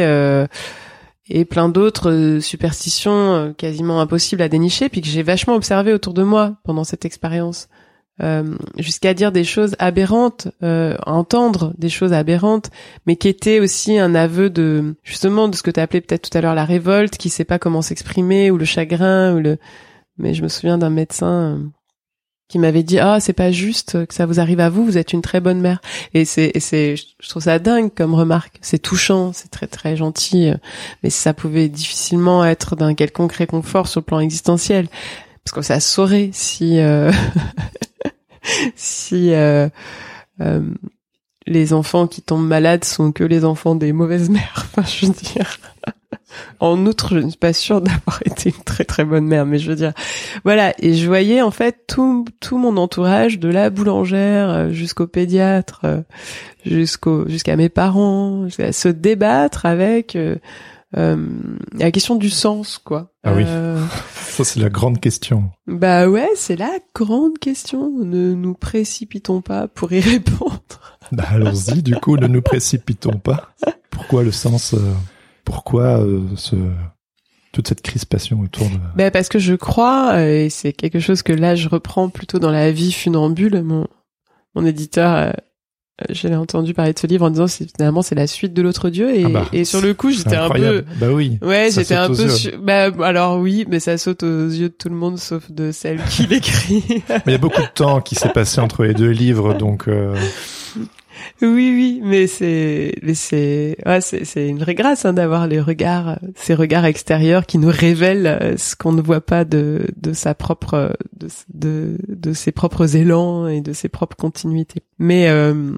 et plein d'autres superstitions quasiment impossibles à dénicher, puis que j'ai vachement observé autour de moi pendant cette expérience. Jusqu'à dire des choses aberrantes, entendre des choses aberrantes, mais qui étaient aussi un aveu de justement de ce que tu appelé peut-être tout à l'heure la révolte, qui sait pas comment s'exprimer, ou le chagrin, ou le mais je me souviens d'un médecin euh, qui m'avait dit ah c'est pas juste que ça vous arrive à vous vous êtes une très bonne mère. Et c'est c'est je trouve ça dingue comme remarque. C'est touchant c'est très très gentil euh, mais ça pouvait difficilement être d'un quelconque réconfort sur le plan existentiel. Parce que ça saurait si euh, *laughs* si euh, les enfants qui tombent malades sont que les enfants des mauvaises mères *laughs* enfin je veux dire en outre, je ne suis pas sûre d'avoir *laughs* été une très très bonne mère, mais je veux dire, voilà. Et je voyais en fait tout tout mon entourage, de la boulangère euh, jusqu'au pédiatre, euh, jusqu'au jusqu'à mes parents, se débattre avec euh, la question du sens, quoi. Ah oui. *laughs* Ça c'est la grande question. Bah ouais, c'est la grande question. Ne nous précipitons pas pour y *laughs* répondre. Bah allons-y. Du coup, ne nous précipitons pas. Pourquoi le sens pourquoi euh, ce, toute cette crispation autour de... Ben parce que je crois, euh, et c'est quelque chose que là je reprends plutôt dans la vie funambule, mon, mon éditeur, euh, je l'ai entendu parler de ce livre en disant c'est finalement c'est la suite de l'autre Dieu et, ah bah, et sur le coup j'étais un peu bah oui ouais j'étais un peu bah alors oui mais ça saute aux yeux de tout le monde sauf de celle qui *laughs* l'écrit. Mais il y a beaucoup de temps qui s'est passé entre les deux livres donc oui, oui, mais c'est, c'est, c'est, une vraie grâce hein, d'avoir les regards, ces regards extérieurs qui nous révèlent euh, ce qu'on ne voit pas de, de sa propre, de, de, ses propres élans et de ses propres continuités. Mais euh,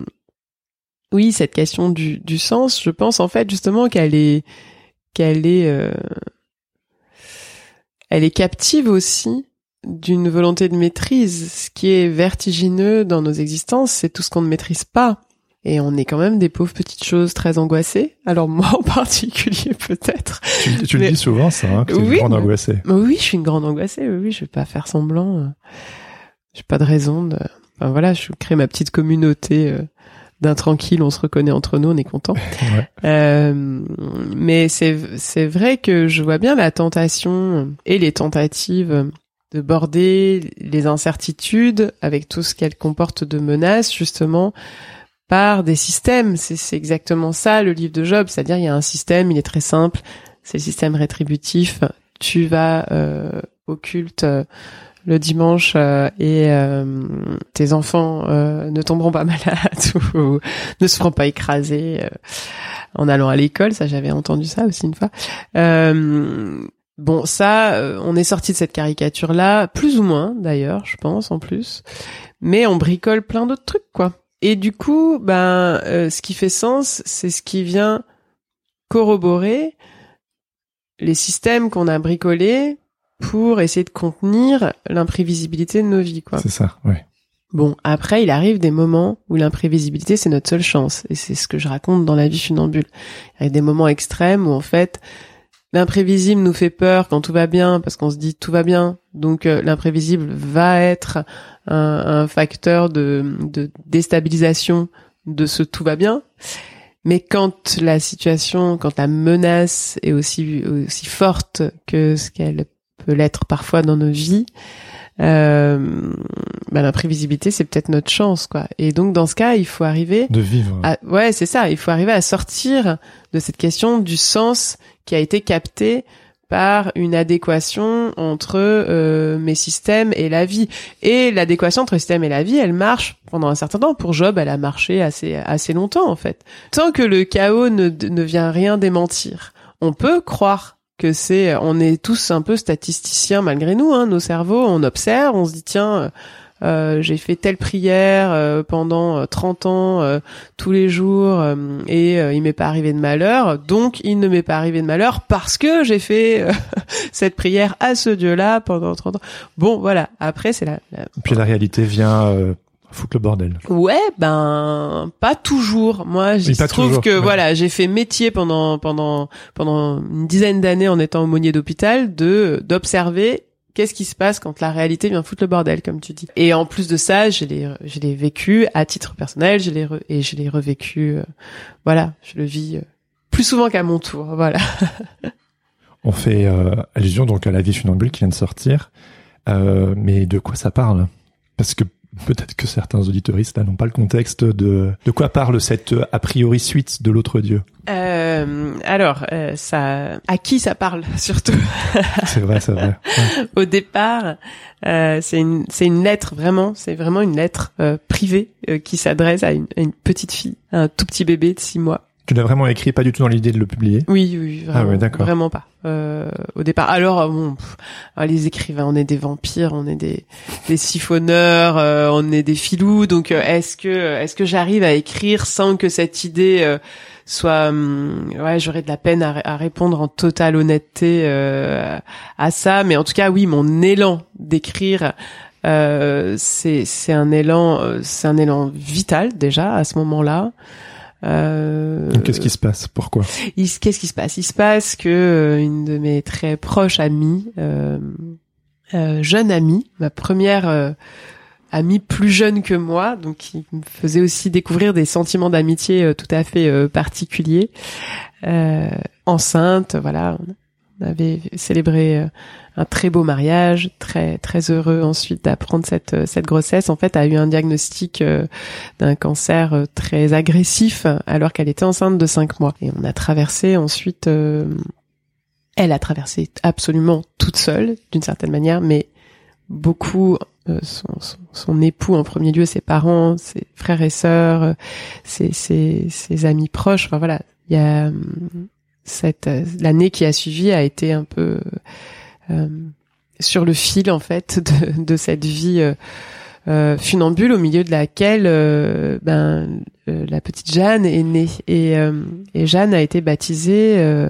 oui, cette question du, du sens, je pense en fait justement qu'elle est, qu'elle est, euh, elle est captive aussi d'une volonté de maîtrise. Ce qui est vertigineux dans nos existences, c'est tout ce qu'on ne maîtrise pas. Et on est quand même des pauvres petites choses très angoissées. Alors moi *laughs* en particulier peut-être. Tu, tu le dis souvent ça, hein, que tu es une grande angoissée. Oui, je suis une grande angoissée. Oui, je vais pas faire semblant. Euh. J'ai pas de raison de. Enfin voilà, je crée ma petite communauté euh, d'un tranquille. On se reconnaît entre nous, on est content. *laughs* ouais. euh, mais c'est c'est vrai que je vois bien la tentation et les tentatives de border les incertitudes avec tout ce qu'elles comportent de menaces justement par des systèmes. C'est exactement ça le livre de Job, c'est-à-dire il y a un système, il est très simple, c'est le système rétributif. Tu vas euh, au culte euh, le dimanche euh, et tes enfants ne tomberont pas *laughs* malades ou, ne se feront pas écraser en allant à l'école. Ça, j'avais entendu ça aussi une fois. Bon, ça, on est sorti de cette caricature-là, plus ou moins d'ailleurs, je pense en plus. Mais on bricole plein d'autres trucs, quoi. Et du coup, ben, euh, ce qui fait sens, c'est ce qui vient corroborer les systèmes qu'on a bricolés pour essayer de contenir l'imprévisibilité de nos vies, quoi. C'est ça, oui. Bon, après, il arrive des moments où l'imprévisibilité, c'est notre seule chance. Et c'est ce que je raconte dans la vie funambule. Il y a des moments extrêmes où, en fait, l'imprévisible nous fait peur quand tout va bien, parce qu'on se dit tout va bien. Donc, euh, l'imprévisible va être un, facteur de, déstabilisation de ce tout va bien. Mais quand la situation, quand la menace est aussi aussi forte que ce qu'elle peut l'être parfois dans nos vies, euh, bah, l'imprévisibilité c'est peut-être notre chance quoi. Et donc dans ce cas, il faut arriver de vivre. ouais, c'est ça. Il faut arriver à sortir de cette question du sens qui a été capté par une adéquation entre euh, mes systèmes et la vie. Et l'adéquation entre système et la vie, elle marche pendant un certain temps. Pour Job, elle a marché assez assez longtemps en fait. Tant que le chaos ne, ne vient rien démentir, on peut croire que c'est, on est tous un peu statisticiens malgré nous. Hein, nos cerveaux, on observe, on se dit tiens euh, j'ai fait telle prière euh, pendant 30 euh, ans tous les jours et il m'est pas arrivé de malheur, donc il ne m'est pas arrivé de malheur parce que j'ai fait *laughs* cette prière à ce Dieu-là pendant 30 ans. Bon, voilà. Après, c'est la, Puis la réalité vient foutre le bordel. Ouais, ben pas toujours. Moi, je trouve toujours, que ouais. voilà, j'ai fait métier pendant pendant pendant une dizaine d'années en étant aumônier d'hôpital de d'observer qu'est-ce qui se passe quand la réalité vient foutre le bordel, comme tu dis. Et en plus de ça, je l'ai je l'ai vécu à titre personnel, je l'ai re- et je l'ai revécu. euh, voilà, je le vis euh, plus souvent qu'à mon tour. Voilà. *laughs* On fait euh, allusion donc à la vie funambule qui vient de sortir. Euh, mais de quoi ça parle? Parce que peut-être que certains auditoristes n'ont pas le contexte de de quoi parle cette euh, a priori suite de l'autre Dieu. Euh, alors, euh, ça, à qui ça parle *laughs* surtout? C'est vrai, c'est vrai. Ouais. Au départ, euh, c'est une, c'est une lettre vraiment, c'est vraiment une lettre privée qui s'adresse à une, à une petite fille, à un tout petit bébé de six mois. Tu l'as vraiment écrit, pas du tout dans l'idée de le publier. Oui, oui, vraiment, Ah ouais, d'accord. vraiment pas. Euh, au départ, alors euh, bon, pff, alors, les écrivains, on est des vampires, on est des, des siphonneurs, euh, on est des filous. Donc, euh, est-ce que, est-ce que j'arrive à écrire sans que cette idée euh, soit, hum, ouais, j'aurais de la peine à, à répondre en totale honnêteté euh, à ça. Mais en tout cas, oui, mon élan d'écrire. Euh, c'est c'est un élan c'est un élan vital déjà à ce moment-là euh, Qu'est-ce qui se passe? Pourquoi? Qu'est-ce qui se passe? Il se passe que euh, une de mes très proches amies, euh, euh, jeune amie, ma première amie plus jeune que moi, donc qui me faisait aussi découvrir des sentiments d'amitié tout à fait particuliers, euh, enceinte, voilà. Avait célébré euh, un très beau mariage, très très heureux ensuite d'apprendre cette euh, cette grossesse. En fait, a eu un diagnostic euh, d'un cancer très agressif alors qu'elle était enceinte de cinq mois. Et on a traversé ensuite, elle a traversé absolument toute seule d'une certaine manière, mais beaucoup euh, son, son, son époux en premier lieu, ses parents, ses frères et sœurs, ses, ses, ses amis proches. Enfin voilà, il y a euh, cette euh, l'année qui a suivi a été un peu euh, sur le fil en fait *laughs* de, de cette vie. euh, euh, funambule au milieu de laquelle euh, ben euh, la petite Jeanne est née et, euh, et Jeanne a été baptisée euh,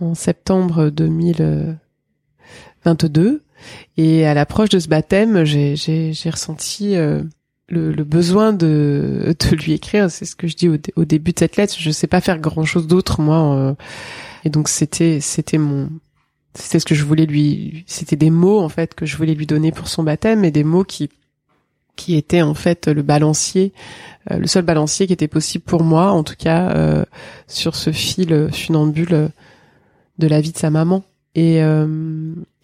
en septembre 2022 et à l'approche de ce baptême j'ai j'ai ressenti euh, le, besoin de de lui écrire c'est ce que je dis au, au début de cette lettre je sais pas faire grand chose d'autre moi euh, et donc c'était c'était mon c'était ce que je voulais lui c'était des mots en fait que je voulais lui donner pour son baptême et des mots qui qui étaient en fait le balancier euh, le seul balancier qui était possible pour moi en tout cas euh, sur ce fil funambule de la vie de sa maman. Et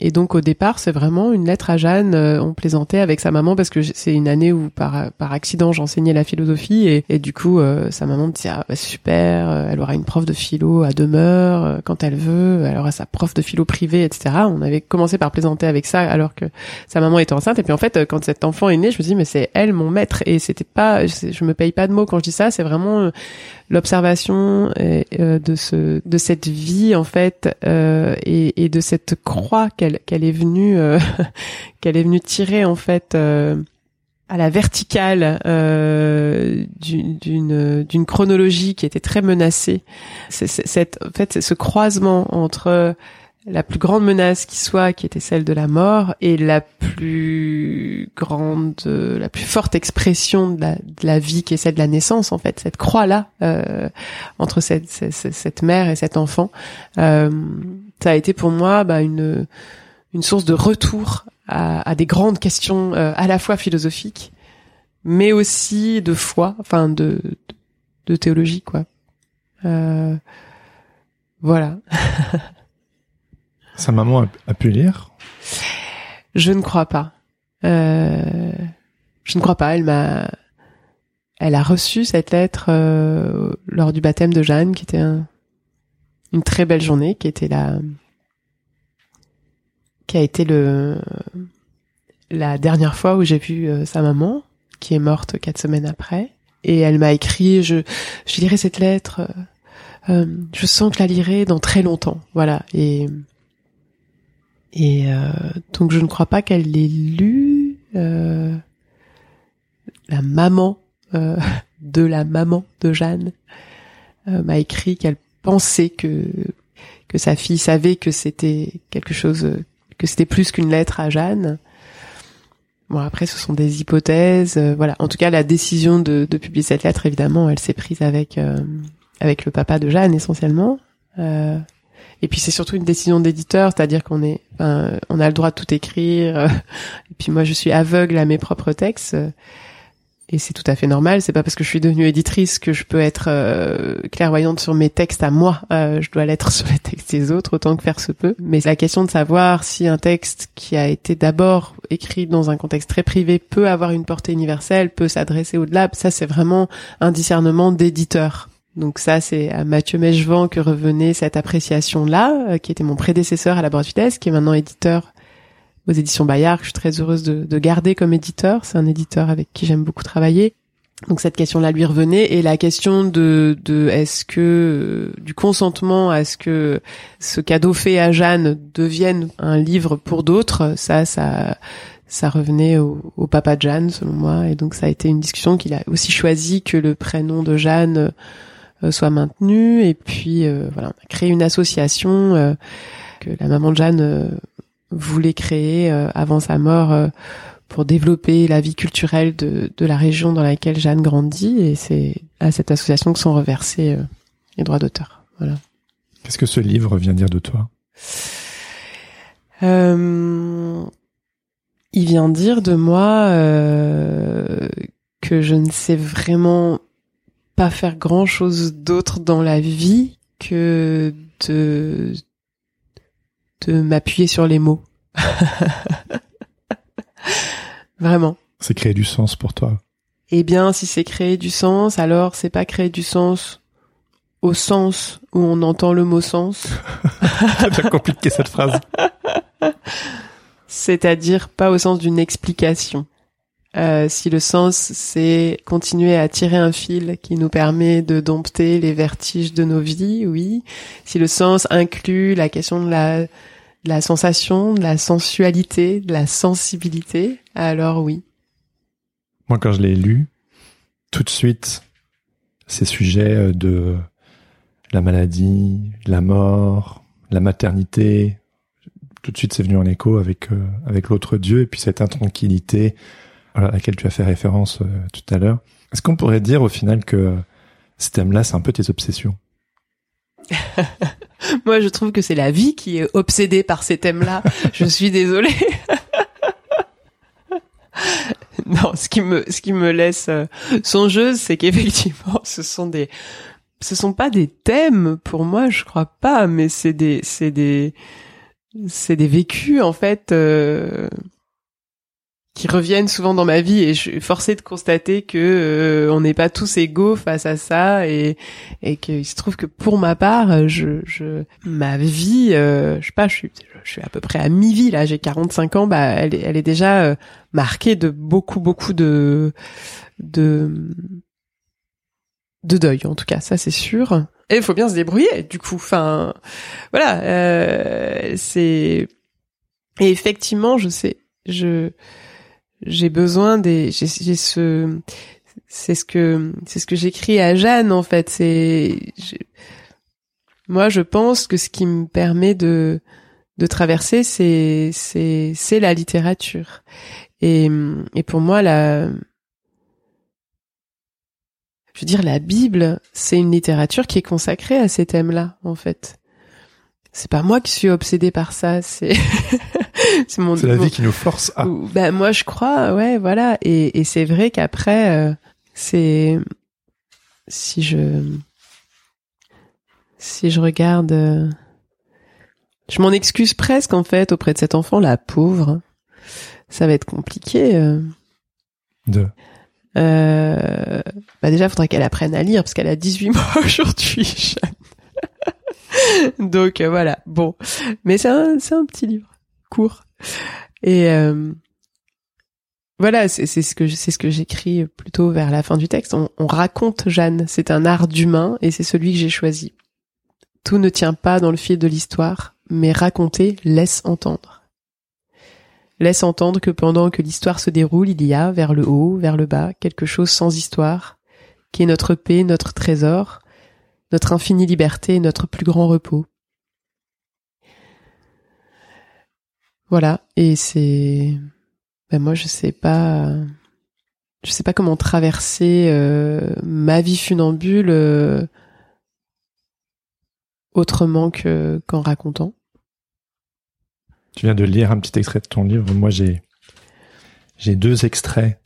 et donc au départ c'est vraiment une lettre à Jeanne euh, on plaisantait avec sa maman parce que c'est une année où par par accident j'enseignais la philosophie et, et du coup euh, sa maman me disait ah, bah, super euh, elle aura une prof de philo à demeure euh, quand elle veut elle aura sa prof de philo privée etc on avait commencé par plaisanter avec ça alors que sa maman était enceinte. Et puis en fait quand cet enfant est né je me dis mais c'est elle mon maître. Et c'était pas je, me paye pas de mots quand je dis ça. C'est vraiment l'observation de ce de cette vie en fait euh, et, et de cette croix qu'elle qu'elle est venue euh, *laughs* qu'elle est venue tirer en fait euh, à la verticale euh, d'une d'une chronologie qui était très menacée. C'est cette en fait c'est ce croisement entre la plus grande menace qui soit, qui était celle de la mort, et la plus grande, euh, la plus forte expression de la, de la vie qui est celle de la naissance, en fait, cette croix-là euh, entre cette, cette, cette mère et cet enfant, euh, ça a été pour moi bah, une une source de retour à, à des grandes questions euh, à la fois philosophiques, mais aussi de foi, enfin de de théologie, quoi. Euh, voilà. Sa maman a, a pu lire? Je ne crois pas. Euh, je ne crois pas. Elle m'a, elle a reçu cette lettre euh, lors du baptême de Jeanne, qui était un- une très belle journée, qui était la, qui a été le la dernière fois où j'ai vu euh, sa maman, qui est morte quatre semaines après. Et elle m'a écrit, je, je lirai cette lettre. euh, euh, je sens que la lirai dans très longtemps. Voilà. Et et euh, donc je ne crois pas qu'elle l'ait lu. euh, la maman *laughs* de la maman de Jeanne m'a écrit qu'elle pensait que que sa fille savait que c'était quelque chose, que c'était plus qu'une lettre à Jeanne. bon après ce sont des hypothèses, euh, voilà. En tout cas la décision de, publier cette lettre évidemment elle s'est prise avec euh, avec le papa de Jeanne essentiellement. Euh, et puis c'est surtout une décision d'éditeur, c'est-à-dire qu'on est, on a le droit de tout écrire. *laughs* et puis moi je suis aveugle à mes propres textes et c'est tout à fait normal. C'est pas parce que je suis devenue éditrice que je peux être euh, clairvoyante sur mes textes à moi. Euh, je dois l'être *laughs* sur les textes des autres autant que faire se peut. Mais la question de savoir si un texte qui a été d'abord écrit dans un contexte très privé peut avoir une portée universelle, peut s'adresser au-delà, ça c'est vraiment un discernement d'éditeur. Donc ça, c'est à Mathieu Mechevant que revenait cette appréciation-là, euh, qui était mon prédécesseur à la Boîte Vitesse, qui est maintenant éditeur aux éditions Bayard, que je suis très heureuse de, de garder comme éditeur. C'est un éditeur avec qui j'aime beaucoup travailler. Donc cette question-là lui revenait et la question de, de est-ce que du consentement à ce que ce cadeau fait à Jeanne devienne un livre pour d'autres, ça, ça, ça revenait au, au, papa de Jeanne selon moi et donc ça a été une discussion qu'il a aussi choisi que le prénom de Jeanne euh, soit maintenu et puis euh, voilà on a créé une association euh, que la maman de Jeanne voulait créer euh, avant sa mort euh, pour développer la vie culturelle de, de la région dans laquelle Jeanne grandit. Et c'est à cette association que sont reversés euh, les droits d'auteur. Voilà. Qu'est-ce que ce livre vient dire de toi? Euh, Il vient dire de moi euh, que je ne sais vraiment pas faire grand-chose d'autre dans la vie que de de m'appuyer sur les mots. *laughs* Vraiment. C'est créer du sens pour toi. Eh bien, si c'est créer du sens, alors c'est pas créer du sens au sens où on entend le mot sens. *laughs* c'est compliqué cette phrase. C'est-à-dire pas au sens d'une explication. Euh, si le sens c'est continuer à tirer un fil qui nous permet de dompter les vertiges de nos vies, oui. Si le sens inclut la question de la de la sensation, la sensualité, de la sensibilité, alors oui. Moi, quand je l'ai lu, tout de suite, ces sujets euh, de la maladie, la mort, la maternité, tout de suite, c'est venu en écho avec euh, avec l'autre Dieu et puis cette intranquillité à laquelle tu as fait référence euh, tout à l'heure. Est-ce qu'on pourrait dire au final que ce thème-là, c'est un peu tes obsessions? *laughs* Moi, je trouve que c'est la vie qui est obsédée par ces thèmes-là. *laughs* je suis désolée. *laughs* non, ce qui me, ce qui me laisse euh, songeuse, c'est qu'effectivement, ce sont des, ce sont pas des thèmes pour moi, je crois pas, mais c'est des, c'est des, c'est des vécus en fait. Euh, qui reviennent souvent dans ma vie et je suis forcée de constater que euh, on n'est pas tous égaux face à ça et et qu'il se trouve que pour ma part je, je ma vie euh, je sais pas je suis je suis à peu près à mi-vie là j'ai 45 ans bah elle est elle est déjà euh, marquée de beaucoup beaucoup de de de deuil en tout cas ça c'est sûr. Et il faut bien se débrouiller du coup enfin voilà euh, c'est et effectivement je sais je j'ai besoin des j'ai ce c'est ce que c'est ce que j'écris à Jeanne en fait. C'est moi je pense que ce qui me permet de de traverser c'est c'est c'est la littérature. Et et pour moi la je veux dire la Bible c'est une littérature qui est consacrée à ces thèmes-là en fait. C'est pas moi qui suis obsédée par ça, c'est *laughs* *laughs* c'est mon. C'est la vie qui nous force à. Ben moi je crois, ouais, voilà, et, et c'est vrai qu'après euh, c'est si je si je regarde, euh, je m'en excuse presque en fait auprès de cet enfant, la pauvre. Ça va être compliqué. Euh. De. Euh, bah déjà, faudrait qu'elle apprenne à lire parce qu'elle a 18 mois *laughs* aujourd'hui. *laughs* Donc euh, voilà, bon. Mais c'est un, c'est un petit livre Et euh, voilà, c'est, ce que j'écris plutôt vers la fin du texte. On, on raconte Jeanne, c'est un art d'humain et c'est celui que j'ai choisi. Tout ne tient pas dans le fil de l'histoire, mais raconter laisse entendre. Laisse entendre que pendant que l'histoire se déroule, il y a, vers le haut, vers le bas, quelque chose sans histoire, qui est notre paix, notre trésor, notre infinie liberté notre plus grand repos. Voilà, et c'est ben moi je sais pas je sais pas comment traverser euh, ma vie funambule euh, autrement que qu'en racontant. Tu viens de lire un petit extrait de ton livre. Moi, j'ai j'ai deux extraits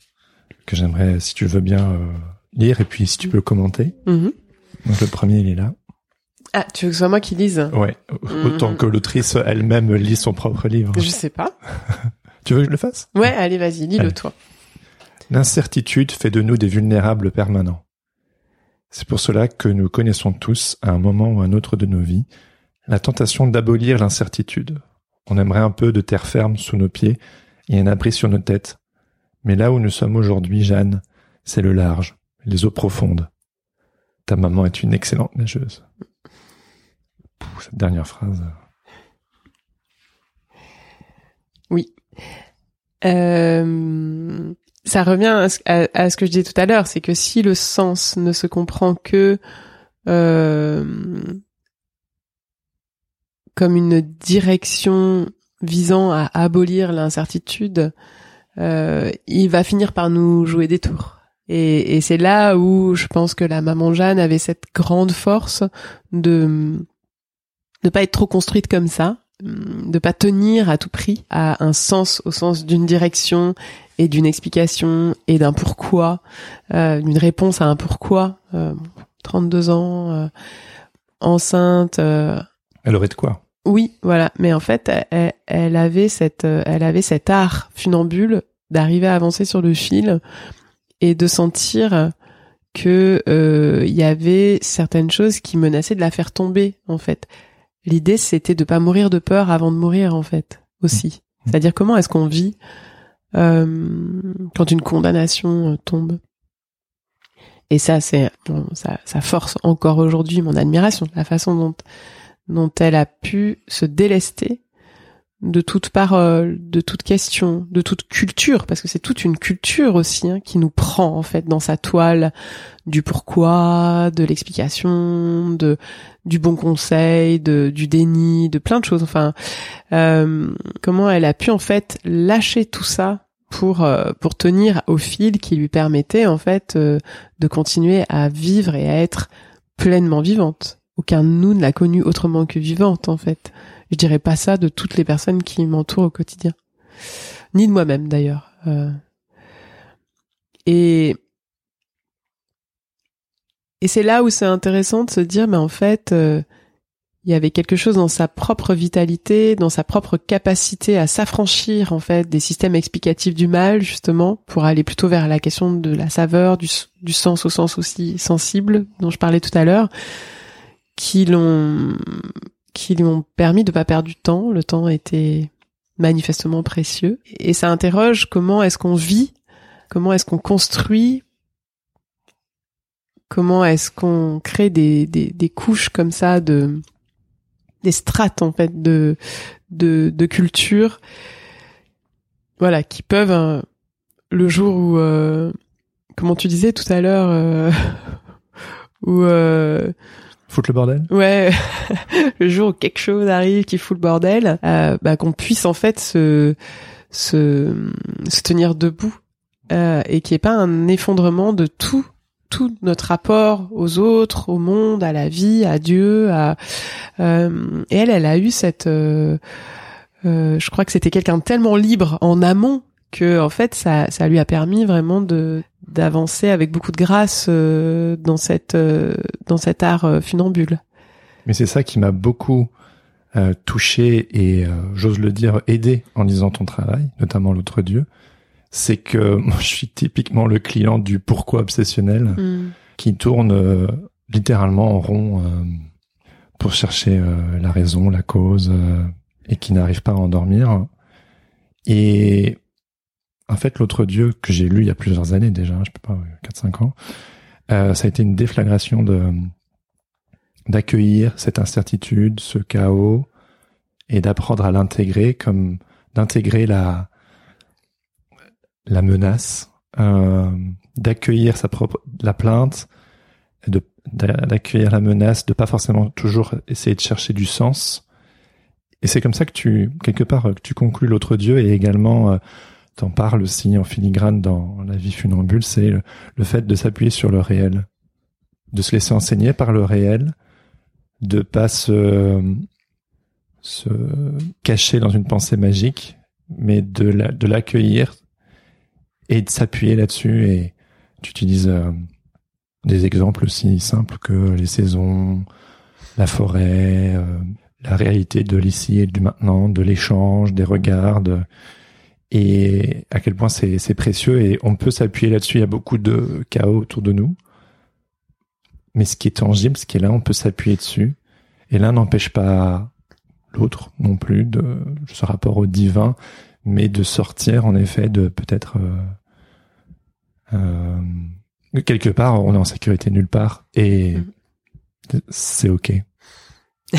que j'aimerais, si tu veux bien, euh, lire et puis si tu peux commenter. Donc le premier, il est là. Ah, tu veux que ce soit moi qui lise Ouais, autant Mhm. que l'autrice elle-même lit son propre livre. Je sais pas. *laughs* Tu veux que je le fasse? Ouais, allez, vas-y, lis-le toi. L'incertitude fait de nous des vulnérables permanents. C'est pour cela que nous connaissons tous, à un moment ou à un autre de nos vies, la tentation d'abolir l'incertitude. On aimerait un peu de terre ferme sous nos pieds et un abri sur nos têtes. Mais là où nous sommes aujourd'hui, Jeanne, c'est le large, les eaux profondes. Ta maman est une excellente nageuse. Cette dernière phrase. Euh, ça revient à ce, à- à ce que je disais tout à l'heure, c'est que si le sens ne se comprend que euh, comme une direction visant à abolir l'incertitude, euh, il va finir par nous jouer des tours. Et, et c'est là où je pense que la maman Jeanne avait cette grande force de de pas être trop construite comme ça, de pas tenir à tout prix à un sens au sens d'une direction et d'une explication et d'un pourquoi, euh, d'une réponse à un pourquoi. Euh, 32 ans, euh, enceinte. euh, Elle aurait de quoi? Oui, voilà. Mais en fait, elle, elle avait cette, euh, elle avait cet art funambule d'arriver à avancer sur le fil et de sentir que euh, il y avait certaines choses qui menaçaient de la faire tomber. En fait, l'idée c'était de pas mourir de peur avant de mourir. En fait, aussi. C'est-à-dire comment est-ce qu'on vit euh, quand une condamnation euh, tombe? Et ça, c'est bon, ça, ça force encore aujourd'hui mon admiration, la façon dont dont elle a pu se délester de toute parole, de toute question, de toute culture, parce que c'est toute une culture aussi hein, qui nous prend en fait dans sa toile du pourquoi, de l'explication, de du bon conseil, de du déni, de plein de choses. Enfin, euh, comment elle a pu en fait lâcher tout ça pour euh, pour tenir au fil qui lui permettait en fait euh, de continuer à vivre et à être pleinement vivante aucun de nous ne l'a connue autrement que vivante en fait. Je dirais pas ça de toutes les personnes qui m'entourent au quotidien, ni de moi-même d'ailleurs. Euh, Et et c'est là où c'est intéressant de se dire, mais en fait, euh, il y avait quelque chose dans sa propre vitalité, dans sa propre capacité à s'affranchir en fait des systèmes explicatifs du mal justement pour aller plutôt vers la question de la saveur, du, du sens au sens aussi sensible dont je parlais tout à l'heure qui l'ont qui lui ont permis de pas perdre du temps. Le temps était manifestement précieux et ça interroge comment est-ce qu'on vit, comment est-ce qu'on construit, comment est-ce qu'on crée des, des, des couches comme ça de des strates en fait de de, de culture, voilà, qui peuvent euh, le jour où euh, comment tu disais tout à l'heure euh, *laughs* où euh, Foutre le bordel? Ouais, *laughs* le jour où quelque chose arrive qui fout le bordel, euh, bah, qu'on puisse en fait se, se, tenir debout euh, et qu'il n'y ait pas un effondrement de tout, tout notre rapport aux autres, au monde, à la vie, à Dieu. À, euh, et elle, elle a eu cette, euh, je crois que c'était quelqu'un tellement libre en amont que en fait ça, ça lui a permis vraiment de d'avancer avec beaucoup de grâce euh, dans cette euh, dans cet art euh, funambule. Mais c'est ça qui m'a beaucoup euh, touché et, euh, j'ose le dire, aidé en lisant ton travail, notamment l'autre Dieu. C'est que *laughs* moi, je suis typiquement le client du pourquoi obsessionnel qui tourne littéralement en rond euh, pour chercher la raison, la cause, euh, et qui n'arrive pas à endormir. Et en fait, l'autre Dieu que j'ai lu il y a plusieurs années déjà, je peux pas, 4-5 ans, euh, ça a été une déflagration de d'accueillir cette incertitude, ce chaos, et d'apprendre à l'intégrer comme d'intégrer la la menace, euh, d'accueillir sa propre la plainte, de d'accueillir la menace, de pas forcément toujours essayer de chercher du sens. Et c'est comme ça que tu quelque part que tu conclus l'autre Dieu et également euh, t'en parles aussi en filigrane dans la vie funambule, c'est le, fait de s'appuyer sur le réel, de se laisser enseigner par le réel, de pas se, se cacher dans une pensée magique, mais de de l'accueillir et de s'appuyer là-dessus. Et tu utilises euh, des exemples aussi simples que les saisons, la forêt, euh, la réalité de l'ici et du maintenant, de l'échange, des regards, de- et à quel point c'est précieux et on peut s'appuyer là-dessus. Il y a beaucoup de chaos autour de nous, mais ce qui est tangible, ce qui est là, on peut s'appuyer dessus. Et l'un n'empêche pas l'autre non plus de ce rapport au divin, mais de sortir en effet de peut-être euh, euh, quelque part on est en sécurité nulle part et Mhm. c'est ok. *laughs*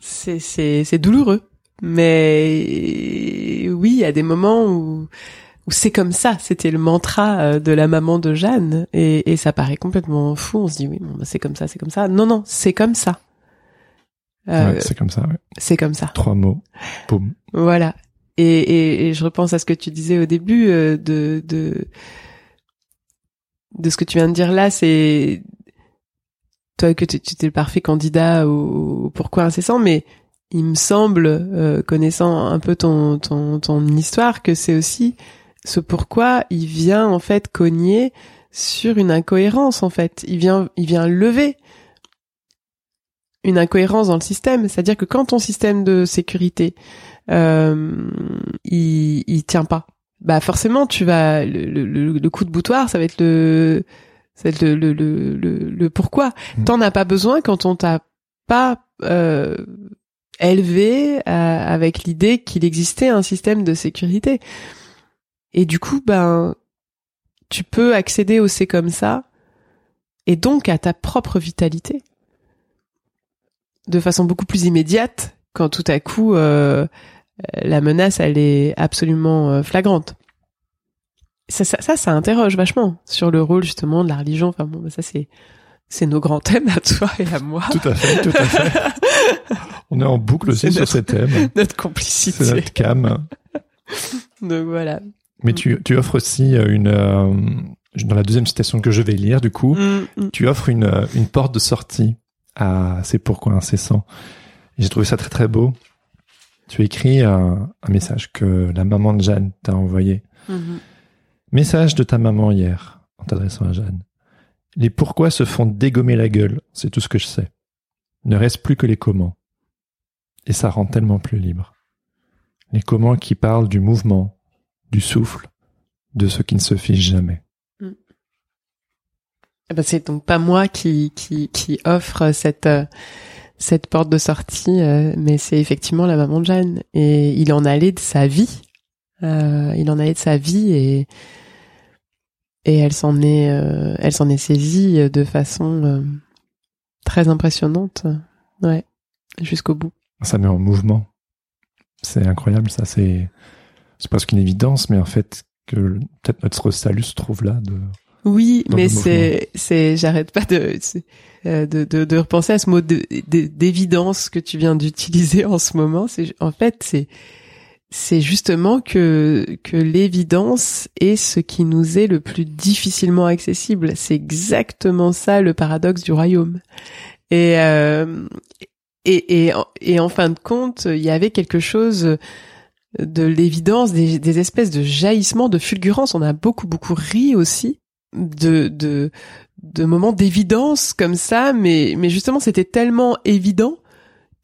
C'est douloureux, mais oui, il y a des moments où où c'est comme ça. C'était le mantra euh, de la maman de Jeanne, et, et ça paraît complètement fou. On se dit oui, bon, bah, c'est comme ça, c'est comme ça. Non, non, c'est comme ça. Euh, Ouais, c'est comme ça. ouais. c'est comme ça. Trois mots. Boum. Voilà. Et, et, et je repense à ce que tu disais au début euh, de, de de ce que tu viens de dire là, c'est toi que tu tu étais le parfait candidat au, au pourquoi incessant, mais il me semble, euh, connaissant un peu ton, ton ton histoire, que c'est aussi ce pourquoi il vient en fait cogner sur une incohérence en fait. Il vient il vient lever une incohérence dans le système, c'est-à-dire que quand ton système de sécurité euh, il, il tient pas. Bah forcément, tu vas le, le, coup de boutoir, ça va être le, ça va être le le le, pourquoi. Mm. T'en as pas besoin quand on t'a pas euh, élevé à- avec l'idée qu'il existait un système de sécurité. Et du coup, ben tu peux accéder au c'est comme ça et donc à ta propre vitalité de façon beaucoup plus immédiate quand tout à coup euh, la menace elle est absolument euh, flagrante. Ça, ça, ça, interroge vachement sur le rôle justement de la religion. Enfin bon, bah, ça c'est c'est nos grands thèmes à toi et à moi. Tout à fait, tout à fait. *laughs* On est en boucle aussi C'est sur notre- ces thèmes. *laughs* Notre C'est complicité. notre cam. Donc voilà. Mais tu, tu offres aussi euh, une, euh, dans la deuxième citation que je vais lire, du coup, Mm, mm. tu offres une, euh, une porte de sortie à C'est pourquoi incessant. J'ai trouvé ça très très beau. Tu écris un, un message que la maman de Jeanne t'a envoyé. Mhm. Message de ta maman hier, en t'adressant à Jeanne. Les pourquoi se font dégommer la gueule, c'est tout ce que je sais. Ne reste plus que les comment. Et ça rend tellement plus libre. Les comment qui parlent du mouvement, du souffle, de ce qui ne se fiche jamais. Eh ben, c'est donc pas moi qui qui, qui offre cette euh, cette porte de sortie, euh, mais c'est effectivement la maman de Jeanne. Et il en allait de sa vie. Euh, il en allait de sa vie et et elle s'en est euh, elle s'en est saisie de façon euh, très impressionnante. Ouais, jusqu'au bout. Ça met en mouvement. C'est incroyable, ça. C'est, c'est presque une évidence, mais en fait, que peut-être notre salut se trouve là. De... Oui, Dans mais c'est c'est j'arrête pas de, euh, de de de repenser à ce mot de- de- d'évidence que tu viens d'utiliser en ce moment. C'est en fait c'est c'est justement que que l'évidence est ce qui nous est le plus difficilement accessible. C'est exactement ça le paradoxe du royaume. Et euh, et, et, et en fin de compte, il y avait quelque chose de l'évidence, des, des espèces de jaillissements, de fulgurances. On a beaucoup, beaucoup ri aussi de, de, de moments d'évidence comme ça, mais, mais justement, c'était tellement évident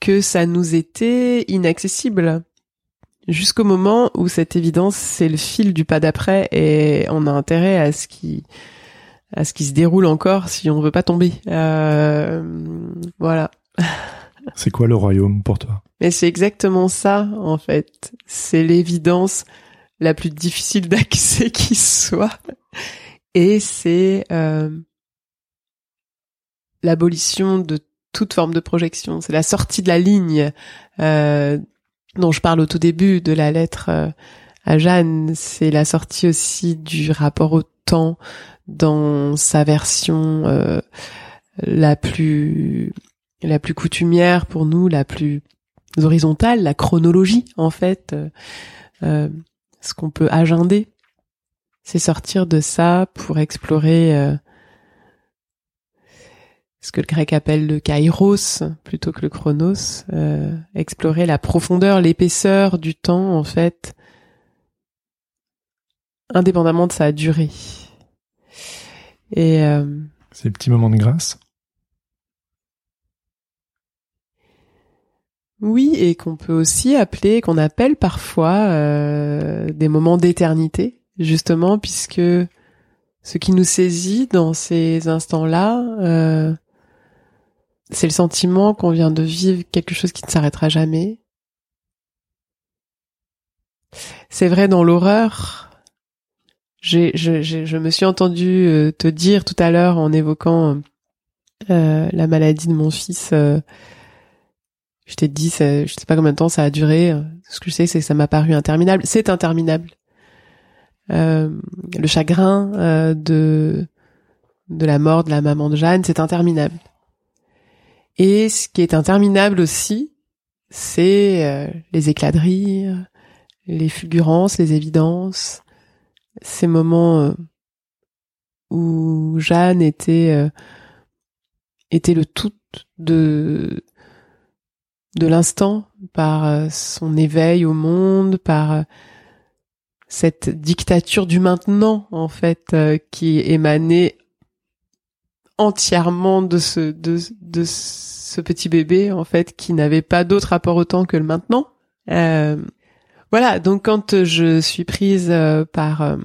que ça nous était inaccessible. Jusqu'au moment où cette évidence, c'est le fil du pas d'après et on a intérêt à ce qui, à ce qui se déroule encore si on veut pas tomber. Euh, voilà. *laughs* C'est quoi le royaume pour toi? Mais c'est exactement ça, en fait. C'est l'évidence la plus difficile d'accès qui soit. Et c'est euh, l'abolition de toute forme de projection. C'est la sortie de la ligne euh, dont je parle au tout début de la lettre euh, à Jeanne. C'est la sortie aussi du rapport au temps dans sa version euh, la plus la plus coutumière pour nous, la plus horizontale, la chronologie en fait. Euh, euh, ce qu'on peut agender. C'est sortir de ça pour explorer euh, ce que le grec appelle le kairos plutôt que le chronos, euh, explorer la profondeur, l'épaisseur du temps en fait, indépendamment de sa durée. Et euh, ces petits moments de grâce. Oui, et qu'on peut aussi appeler, qu'on appelle parfois euh, des moments d'éternité, justement, puisque ce qui nous saisit dans ces instants-là, euh, c'est le sentiment qu'on vient de vivre quelque chose qui ne s'arrêtera jamais. C'est vrai dans l'horreur. je, je, me suis entendu euh, te dire tout à l'heure en évoquant euh, la maladie de mon fils. Euh, je t'ai dit, je sais pas combien de temps ça a duré. Ce que je sais, c'est que ça m'a paru interminable. C'est interminable. le chagrin de de la mort de la maman de Jeanne, c'est interminable. Et ce qui est interminable aussi, c'est euh, les éclats de rire, les fulgurances, les évidences, ces moments euh, où Jeanne était euh, était le tout de de l'instant par son éveil au monde, par cette dictature du maintenant en fait qui émanait entièrement de ce de, de ce petit bébé en fait qui n'avait pas d'autre rapport au temps que le maintenant. Euh, voilà, donc quand je suis prise euh, par euh,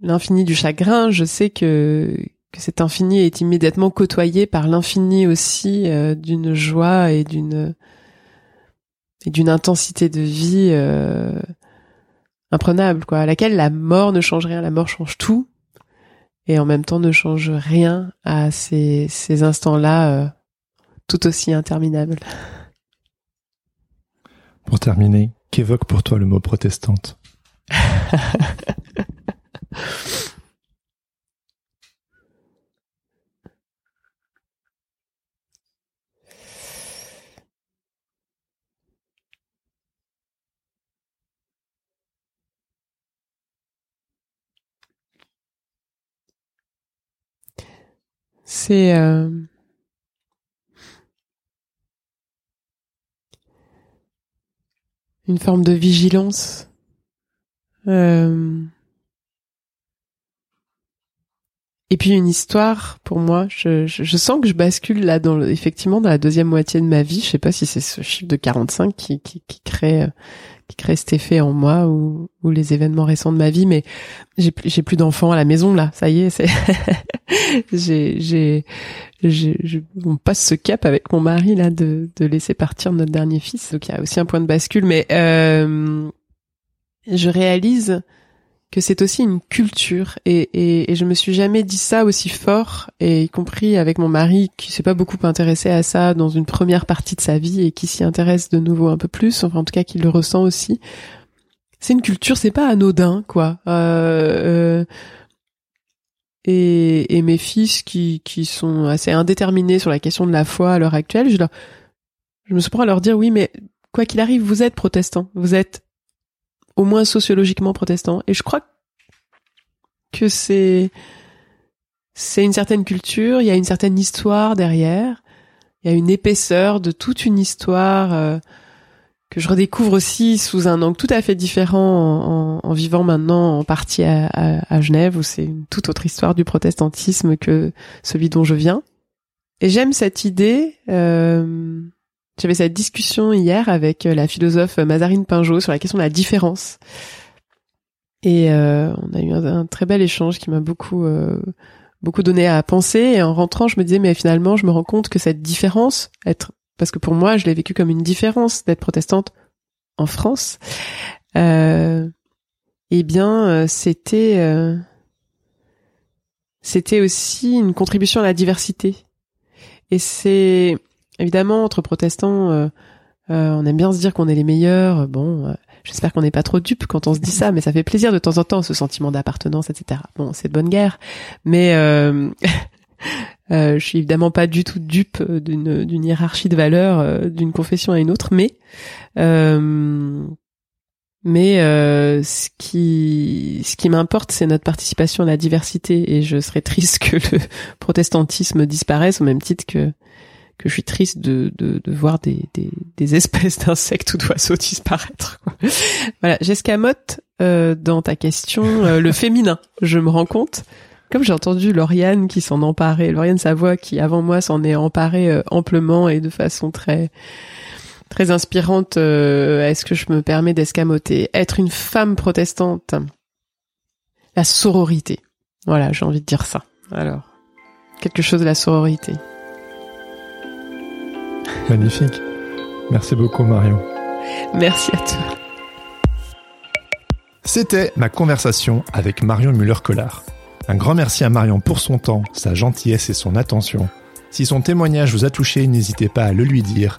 l'infini du chagrin, je sais que que cet infini est immédiatement côtoyé par l'infini aussi d'une joie et d'une et d'une intensité de vie imprenable quoi, à laquelle la mort ne change rien, la mort change tout et en même temps ne change rien à ces, ces instants-là euh, tout aussi interminables. Pour terminer, qu'évoque pour toi le mot protestante? *laughs* C'est euh, une forme de vigilance. Euh, et puis une histoire pour moi. Je, je, sens que je bascule là dans effectivement dans la deuxième moitié de ma vie. Je sais pas si c'est ce chiffre de 45 qui, qui, qui crée qui crée cet en moi ou, les événements récents de ma vie, mais j'ai plus, j'ai plus d'enfants à la maison là. Ça y est, c'est *laughs* j'ai, j'ai, j'ai, on passe ce cap avec mon mari là de, de laisser partir notre dernier fils. Donc il y a aussi un point de bascule, mais euh, je réalise que c'est aussi une culture. Et, et, et, je me suis jamais dit ça aussi fort et y compris avec mon mari qui s'est pas beaucoup intéressé à ça dans une première partie de sa vie et qui s'y intéresse de nouveau un peu plus enfin en tout cas qui le ressent aussi. C'est une culture c'est pas anodin quoi. Euh, euh, et, et mes fils qui qui sont assez indéterminés sur la question de la foi à l'heure actuelle je leur je me suis à leur dire oui mais quoi qu'il arrive vous êtes protestant vous êtes au moins sociologiquement protestant. Et je crois que c'est c'est une certaine culture, il y a une certaine histoire derrière, il y a une épaisseur de toute une histoire euh, que je redécouvre aussi sous un angle tout à fait différent en, vivant maintenant en partie à, à, Genève, où c'est une toute autre histoire du protestantisme que celui dont je viens. Et j'aime cette idée euh, j'avais cette discussion hier avec euh, la philosophe Mazarine Pinjot sur la question de la différence. Et euh, on a eu un, très bel échange qui m'a beaucoup euh, beaucoup donné à penser. Et en rentrant, je me disais mais finalement, je me rends compte que cette différence, être parce que pour moi, je l'ai vécu comme une différence d'être protestante en France. Euh, eh bien, c'était c'était aussi une contribution à la diversité. Et c'est évidemment, entre protestants, euh, euh, on aime bien se dire qu'on est les meilleurs. Bon, euh, j'espère qu'on n'est pas trop dupe quand on se dit ça, mais ça fait plaisir de temps en temps, ce sentiment d'appartenance, etc. Bon, c'est de bonne guerre, mais *laughs* je suis évidemment pas du tout dupe d'une hiérarchie de valeurs d'une confession à une autre, mais Mais ce qui m'importe, c'est notre participation à la diversité, et je serais triste *laughs* que le protestantisme disparaisse au même titre que que je suis triste de, de, de voir des, des, des espèces *laughs* d'insectes ou d'oiseaux disparaître. Quoi. Voilà, j'escamote euh, dans ta question euh, le *laughs* féminin. Je me rends compte, comme j'ai entendu Lauriane qui s'en emparait, Lauriane Savoie qui avant moi s'en est emparée euh, amplement et de façon très très inspirante. euh, Est-ce que je me permets d'escamoter? Être une femme protestante, la sororité. Voilà, j'ai envie de dire ça. Alors, quelque chose de la sororité. Magnifique. Merci beaucoup Marion. Merci à toi. C'était ma conversation avec Marion Muller-Collard. Un grand merci à Marion pour son temps, sa gentillesse et son attention. Si son témoignage vous a touché, n'hésitez pas à le lui dire.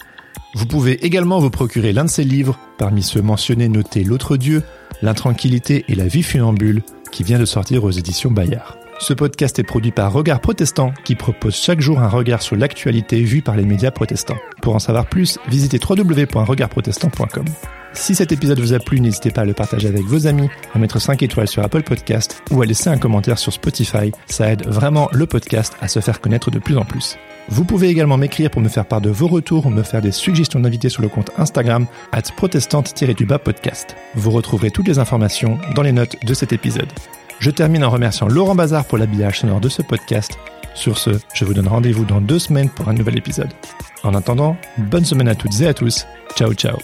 Vous pouvez également vous procurer l'un de ses livres, parmi ceux mentionnés notés L'autre Dieu, L'intranquillité et la vie funambule, qui vient de sortir aux éditions Bayard. Ce podcast est produit par Regard Protestant, qui propose chaque jour un regard sur l'actualité vue par les médias protestants. Pour en savoir plus, visitez www.regardprotestant.com. Si cet épisode vous a plu, n'hésitez pas à le partager avec vos amis, à mettre 5 étoiles sur Apple Podcast ou à laisser un commentaire sur Spotify. Ça aide vraiment le podcast à se faire connaître de plus en plus. Vous pouvez également m'écrire pour me faire part de vos retours ou me faire des suggestions d'invités sur le compte Instagram at protestante-du-bas podcast. Vous retrouverez toutes les informations dans les notes de cet épisode. Je termine en remerciant Laurent Bazar pour l'habillage sonore de ce podcast. Sur ce, je vous donne rendez-vous dans deux semaines pour un nouvel épisode. En attendant, bonne semaine à toutes et à tous. Ciao ciao